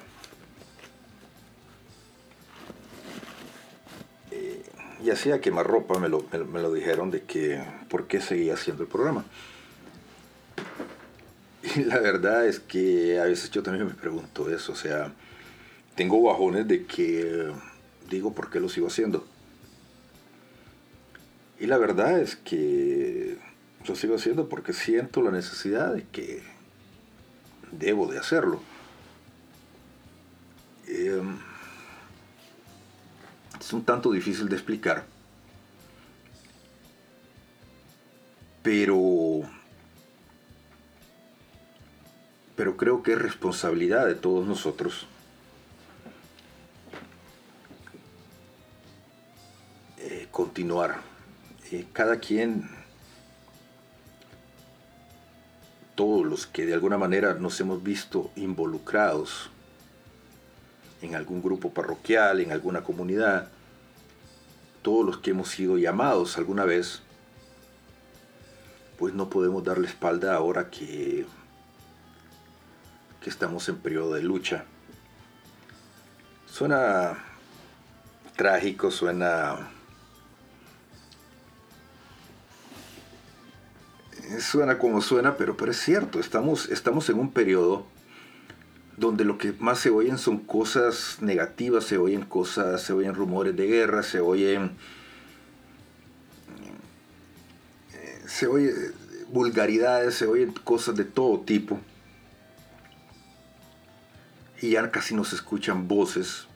eh, y hacía quemarropa me lo, me, me lo dijeron de que por qué seguía haciendo el programa. Y la verdad es que a veces yo también me pregunto eso, o sea, tengo bajones de que digo por qué lo sigo haciendo. Y la verdad es que lo sigo haciendo porque siento la necesidad de que debo de hacerlo. Eh, es un tanto difícil de explicar, pero, pero creo que es responsabilidad de todos nosotros eh, continuar. Eh, cada quien, todos los que de alguna manera nos hemos visto involucrados en algún grupo parroquial, en alguna comunidad, todos los que hemos sido llamados alguna vez, pues no podemos darle espalda ahora que, que estamos en periodo de lucha. Suena trágico, suena... Suena como suena, pero, pero es cierto, estamos, estamos en un periodo donde lo que más se oyen son cosas negativas, se oyen cosas, se oyen rumores de guerra, se oyen se oyen vulgaridades, se oyen cosas de todo tipo. Y ya casi no se escuchan voces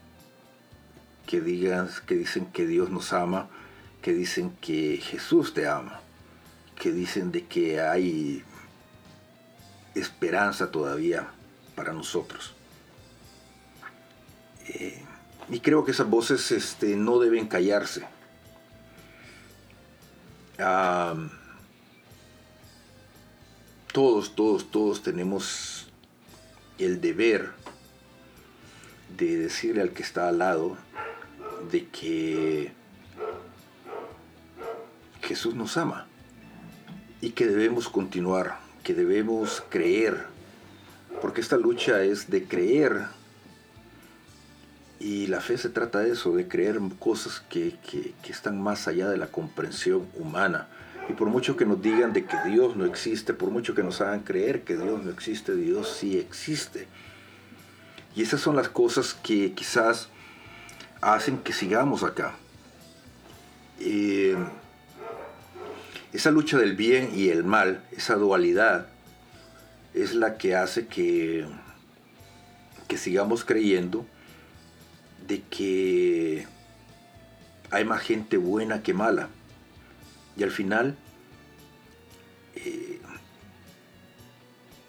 que digan, que dicen que Dios nos ama, que dicen que Jesús te ama, que dicen de que hay esperanza todavía para nosotros. Eh, y creo que esas voces este, no deben callarse. Todos, todos, todos tenemos el deber de decirle al que está al lado de que Jesús nos ama y que debemos continuar, que debemos creer porque esta lucha es de creer. Y la fe se trata de eso, de creer cosas que, están más allá de la comprensión humana. Y por mucho que nos digan de que Dios no existe, por mucho que nos hagan creer que Dios no existe, Dios sí existe. Y esas son las cosas que quizás hacen que sigamos acá. Eh, esa lucha del bien y el mal, esa dualidad, es la que hace que, que sigamos creyendo de que hay más gente buena que mala. Y al final, eh,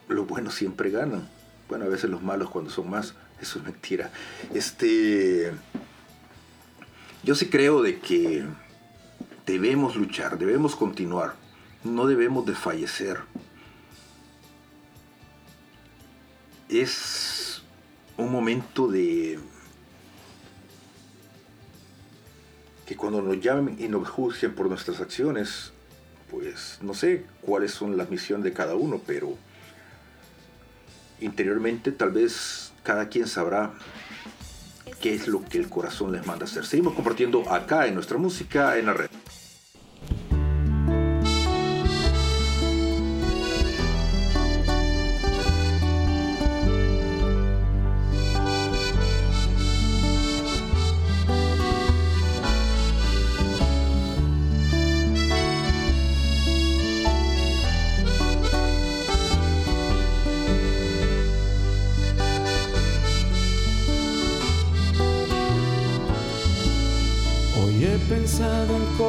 los buenos siempre ganan. Bueno, a veces los malos cuando son más, eso es mentira. Este, yo sí creo de que debemos luchar, debemos continuar, no debemos desfallecer. es un momento de que cuando nos llamen y nos juzguen por nuestras acciones, pues no sé cuáles son las misiones de cada uno, pero interiormente tal vez cada quien sabrá qué es lo que el corazón les manda hacer. Seguimos compartiendo acá en nuestra música en la red.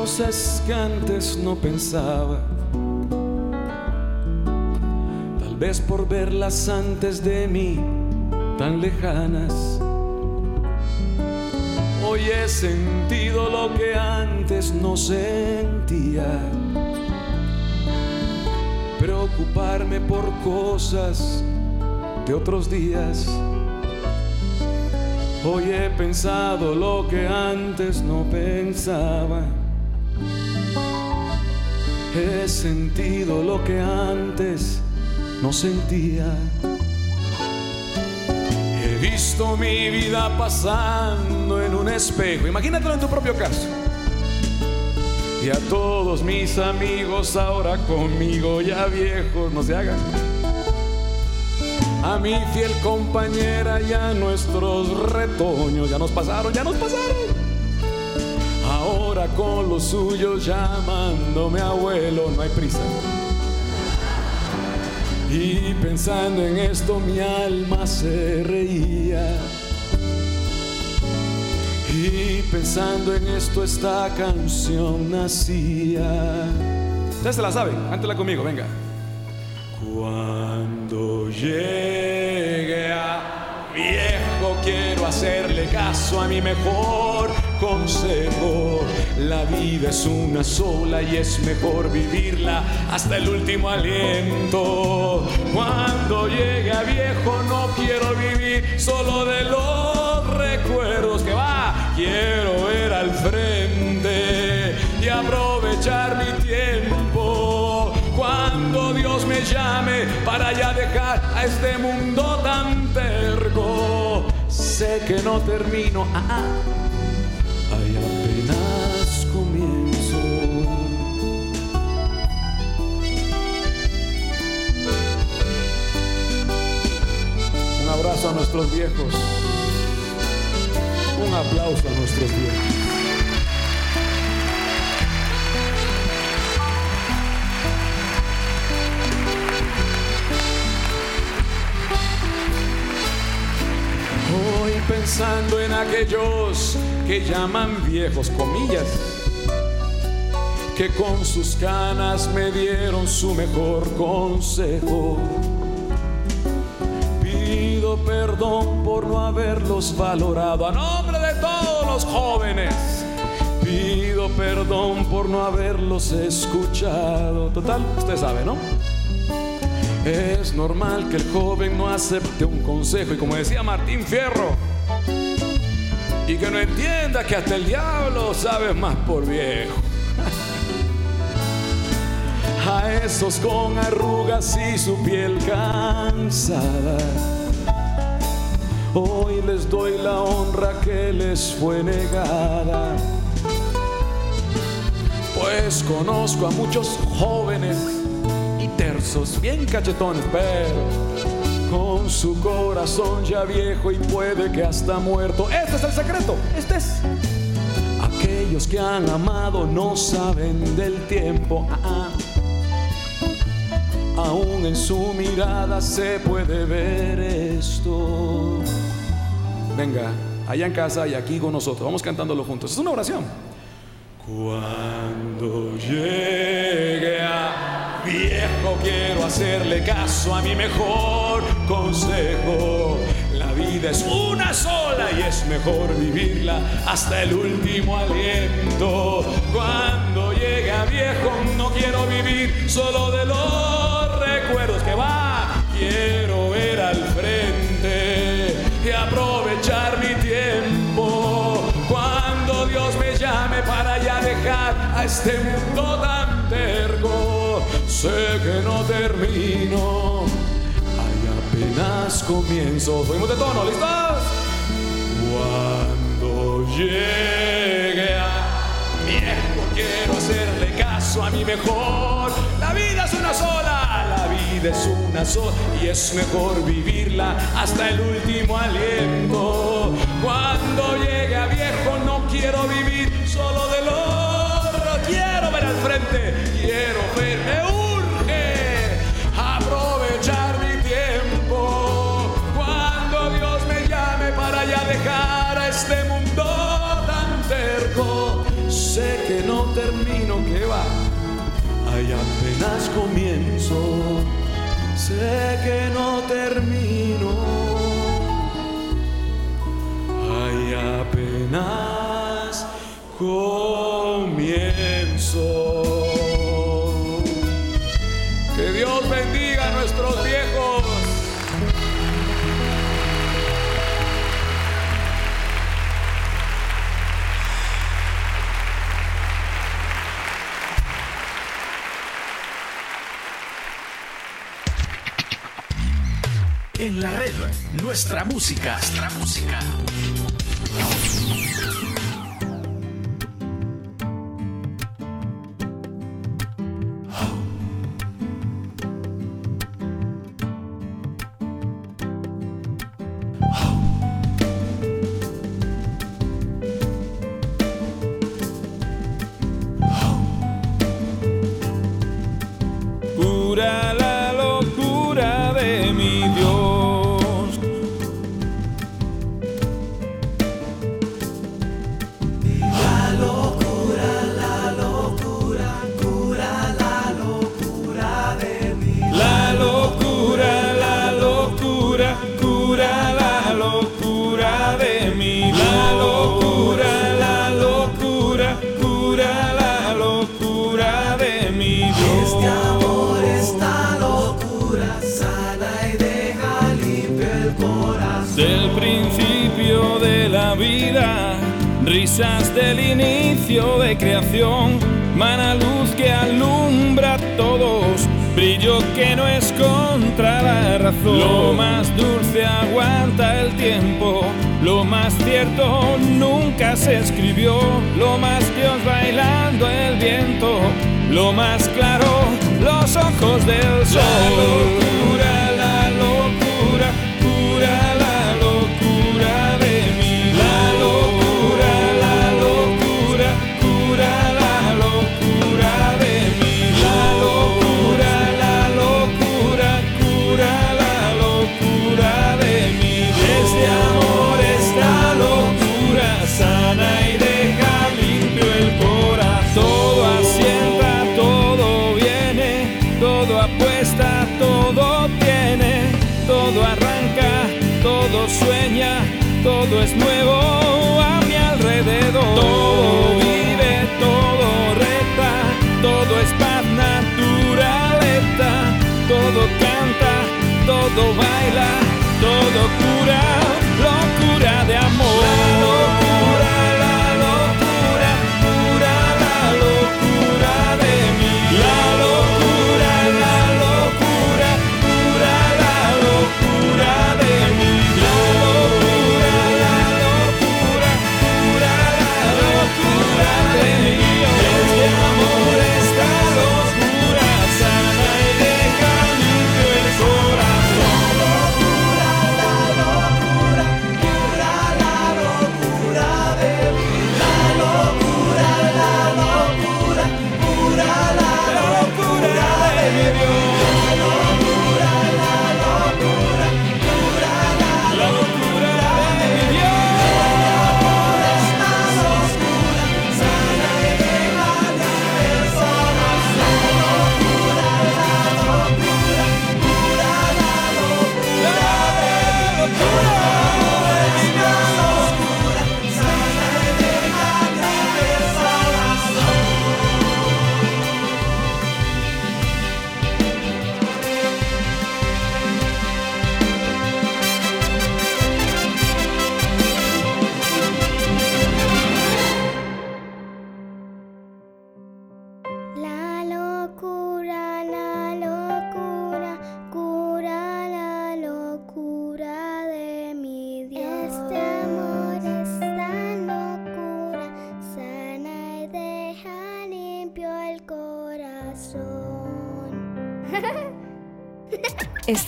Cosas que antes no pensaba. Tal vez por verlas antes de mí tan lejanas. Hoy he sentido lo que antes no sentía. Preocuparme por cosas de otros días. Hoy he pensado lo que antes no pensaba. He sentido lo que antes no sentía. He visto mi vida pasando en un espejo. Imagínatelo en tu propio caso. Y a todos mis amigos ahora conmigo ya viejos no se hagan. A mi fiel compañera ya nuestros retoños ya nos pasaron, ya nos pasaron con los suyos llamándome abuelo, no hay prisa. Y pensando en esto mi alma se reía. Y pensando en esto esta canción nacía. Ustedes se la saben, cántela conmigo, venga. Cuando llegue a viejo quiero hacerle caso a mi mejor consejo. La vida es una sola y es mejor vivirla hasta el último aliento. Cuando llegue a viejo no quiero vivir solo de los recuerdos que va. Quiero ver al frente y aprovechar mi tiempo. Cuando Dios me llame para ya dejar a este mundo tan terco. Sé que no termino. ah, ah. Comienzo. Un abrazo a nuestros viejos. Un aplauso a nuestros viejos. Pensando en aquellos que llaman viejos comillas, que con sus canas me dieron su mejor consejo. Pido perdón por no haberlos valorado a nombre de todos los jóvenes. Pido perdón por no haberlos escuchado. Total, usted sabe, ¿no? Es normal que el joven no acepte un consejo y como decía Martín Fierro, y que no entienda que hasta el diablo sabe más por viejo. A esos con arrugas y su piel cansada, hoy les doy la honra que les fue negada. Pues conozco a muchos jóvenes y tersos, bien cachetones, pero con su corazón ya viejo y puede que hasta muerto. Este es el secreto, este es. Aquellos que han amado no saben del tiempo. ah, ah. Aún en su mirada se puede ver esto. Venga, allá en casa y aquí con nosotros. Vamos cantándolo juntos. Es una oración. Cuando llegue a viejo quiero hacerle caso a mi mejor consejo. La vida es una sola y es mejor vivirla hasta el último aliento. Cuando llegue a viejo no quiero vivir solo de los recuerdos que va. Quiero ver al frente y aprovechar mi tiempo. Cuando Dios me llame para ya dejar a este mundo tan terco, sé que no termino, apenas comienzo. Subimos de tono, ¿listos? Cuando llegue a viejo quiero hacerle caso a mi mejor. La vida es una sola, la vida es una sola y es mejor vivirla hasta el último aliento. Cuando llegue a viejo no quiero vivir solo del oro, quiero ver al frente, quiero ver, termino, que va, hay apenas comienzo, sé que no termino. Hay apenas comienzo. Nuestra música. Nuestra música.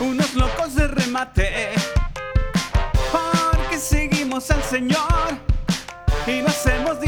unos locos de remate. Porque seguimos al Señor y no hacemos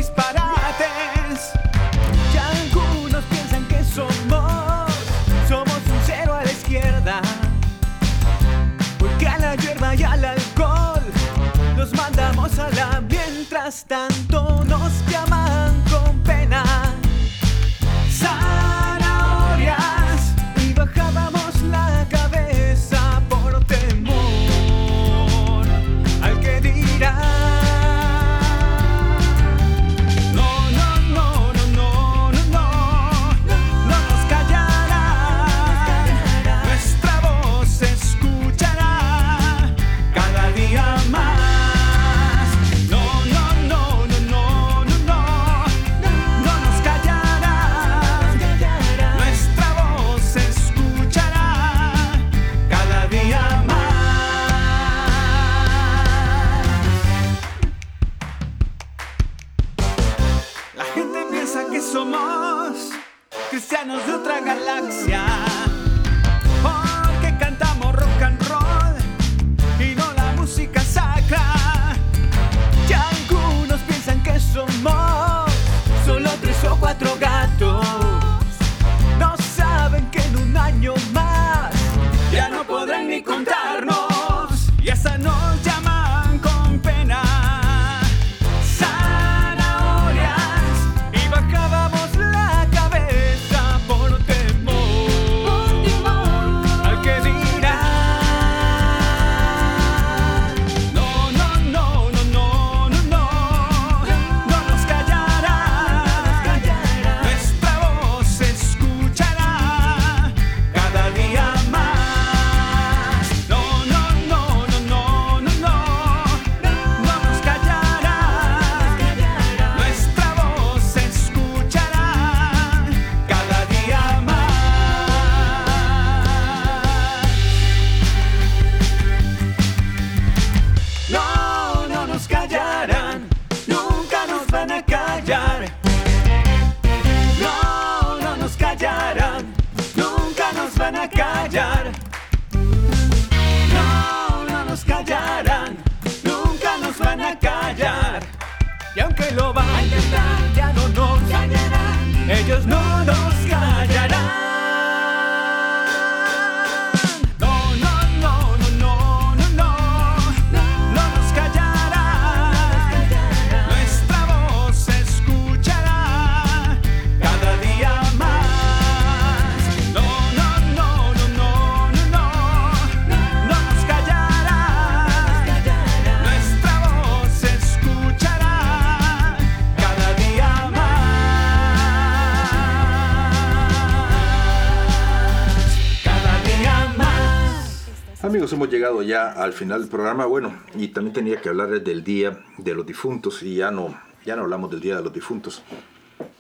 Amigos, hemos llegado ya al final del programa. Bueno, y también tenía que hablarles del Día de los Difuntos y ya no, ya no hablamos del Día de los Difuntos.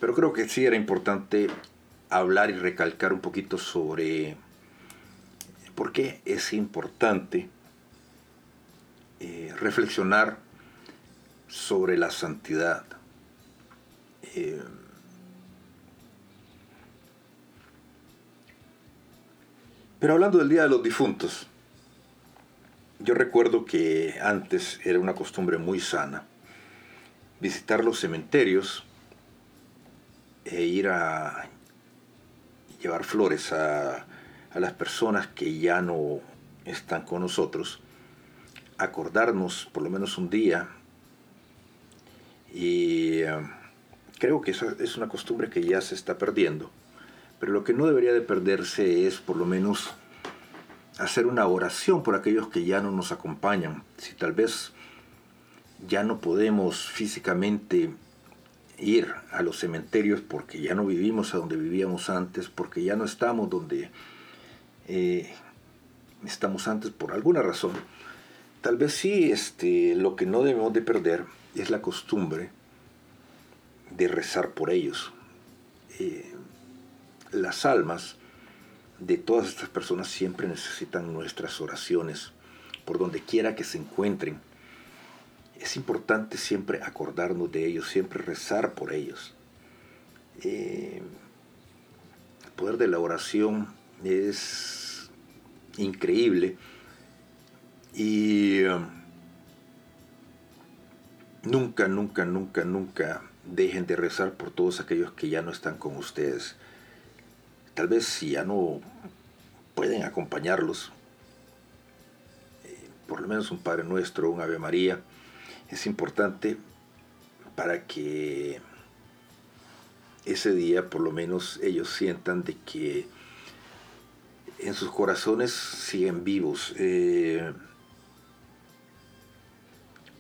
Pero creo que sí era importante hablar y recalcar un poquito sobre por qué es importante eh, reflexionar sobre la santidad. Eh, pero hablando del Día de los Difuntos, yo recuerdo que antes era una costumbre muy sana visitar los cementerios e ir a llevar flores a, a las personas que ya no están con nosotros, acordarnos por lo menos un día. Y eh, creo que esa es una costumbre que ya se está perdiendo, pero lo que no debería de perderse es por lo menos hacer una oración por aquellos que ya no nos acompañan. Si tal vez ya no podemos físicamente ir a los cementerios porque ya no vivimos a donde vivíamos antes, porque ya no estamos donde eh, estamos antes por alguna razón. Tal vez sí, este, lo que no debemos de perder es la costumbre de rezar por ellos. Eh, las almas de todas estas personas siempre necesitan nuestras oraciones, por donde quiera que se encuentren. Es importante siempre acordarnos de ellos, siempre rezar por ellos. Eh, el poder de la oración es increíble y um, nunca, nunca, nunca, nunca dejen de rezar por todos aquellos que ya no están con ustedes. Tal vez si ya no pueden acompañarlos, eh, por lo menos un Padre Nuestro, un Ave María, es importante para que ese día por lo menos ellos sientan de que en sus corazones siguen vivos. Eh,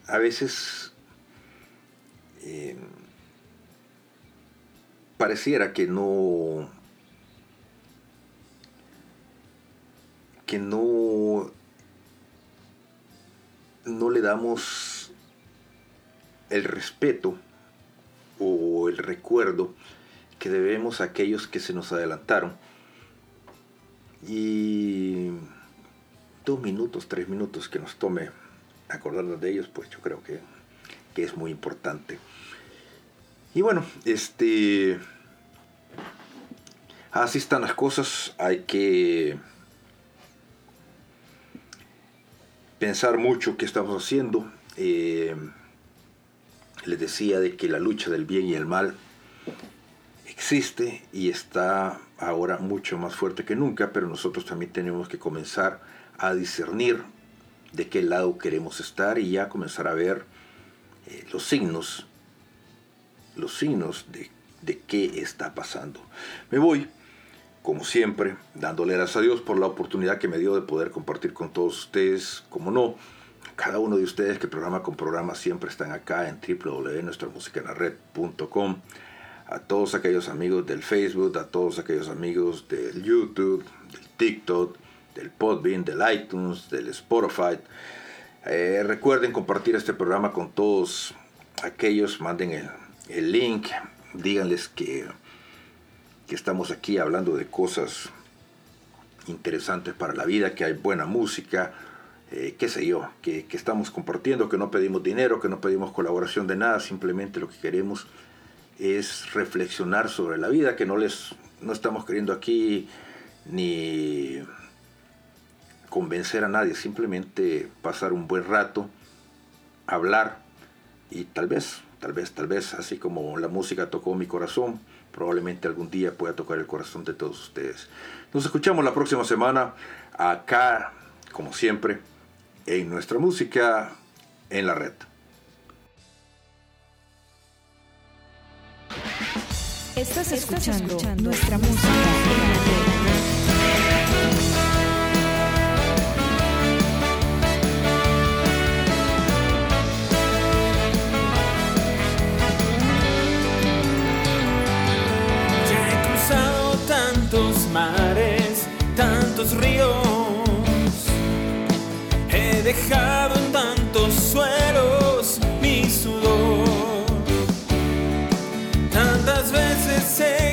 a veces eh, pareciera que no que no no le damos el respeto o el recuerdo que debemos a aquellos que se nos adelantaron y dos minutos, tres minutos que nos tome acordarnos de ellos, pues yo creo que, que es muy importante. Y bueno, este. Así están las cosas. Hay que pensar mucho qué estamos haciendo. Eh, les decía de que la lucha del bien y el mal existe y está ahora mucho más fuerte que nunca, pero nosotros también tenemos que comenzar a discernir de qué lado queremos estar y ya comenzar a ver eh, los signos, los signos de, de qué está pasando. Me voy, como siempre, dándole gracias a Dios por la oportunidad que me dio de poder compartir con todos ustedes, como no, cada uno de ustedes que programa con programa siempre están acá en www.nuestramusicaenlared.com a todos aquellos amigos del Facebook, a todos aquellos amigos del YouTube, del TikTok, del Podbean, del iTunes, del Spotify. Eh, recuerden compartir este programa con todos aquellos, manden el, el link, díganles que, que estamos aquí hablando de cosas interesantes para la vida, que hay buena música, eh, qué sé yo, que, que estamos compartiendo, que no pedimos dinero, que no pedimos colaboración de nada, simplemente lo que queremos es reflexionar sobre la vida, que no les no estamos queriendo aquí ni convencer a nadie, simplemente pasar un buen rato, hablar y tal vez, tal vez, tal vez, así como la música tocó mi corazón, probablemente algún día pueda tocar el corazón de todos ustedes. Nos escuchamos la próxima semana acá, como siempre, en nuestra música en la red. Estás escuchando, nuestra música en la red. Mares, tantos ríos. He dejado en tantos suelos mi sudor. Tantas veces he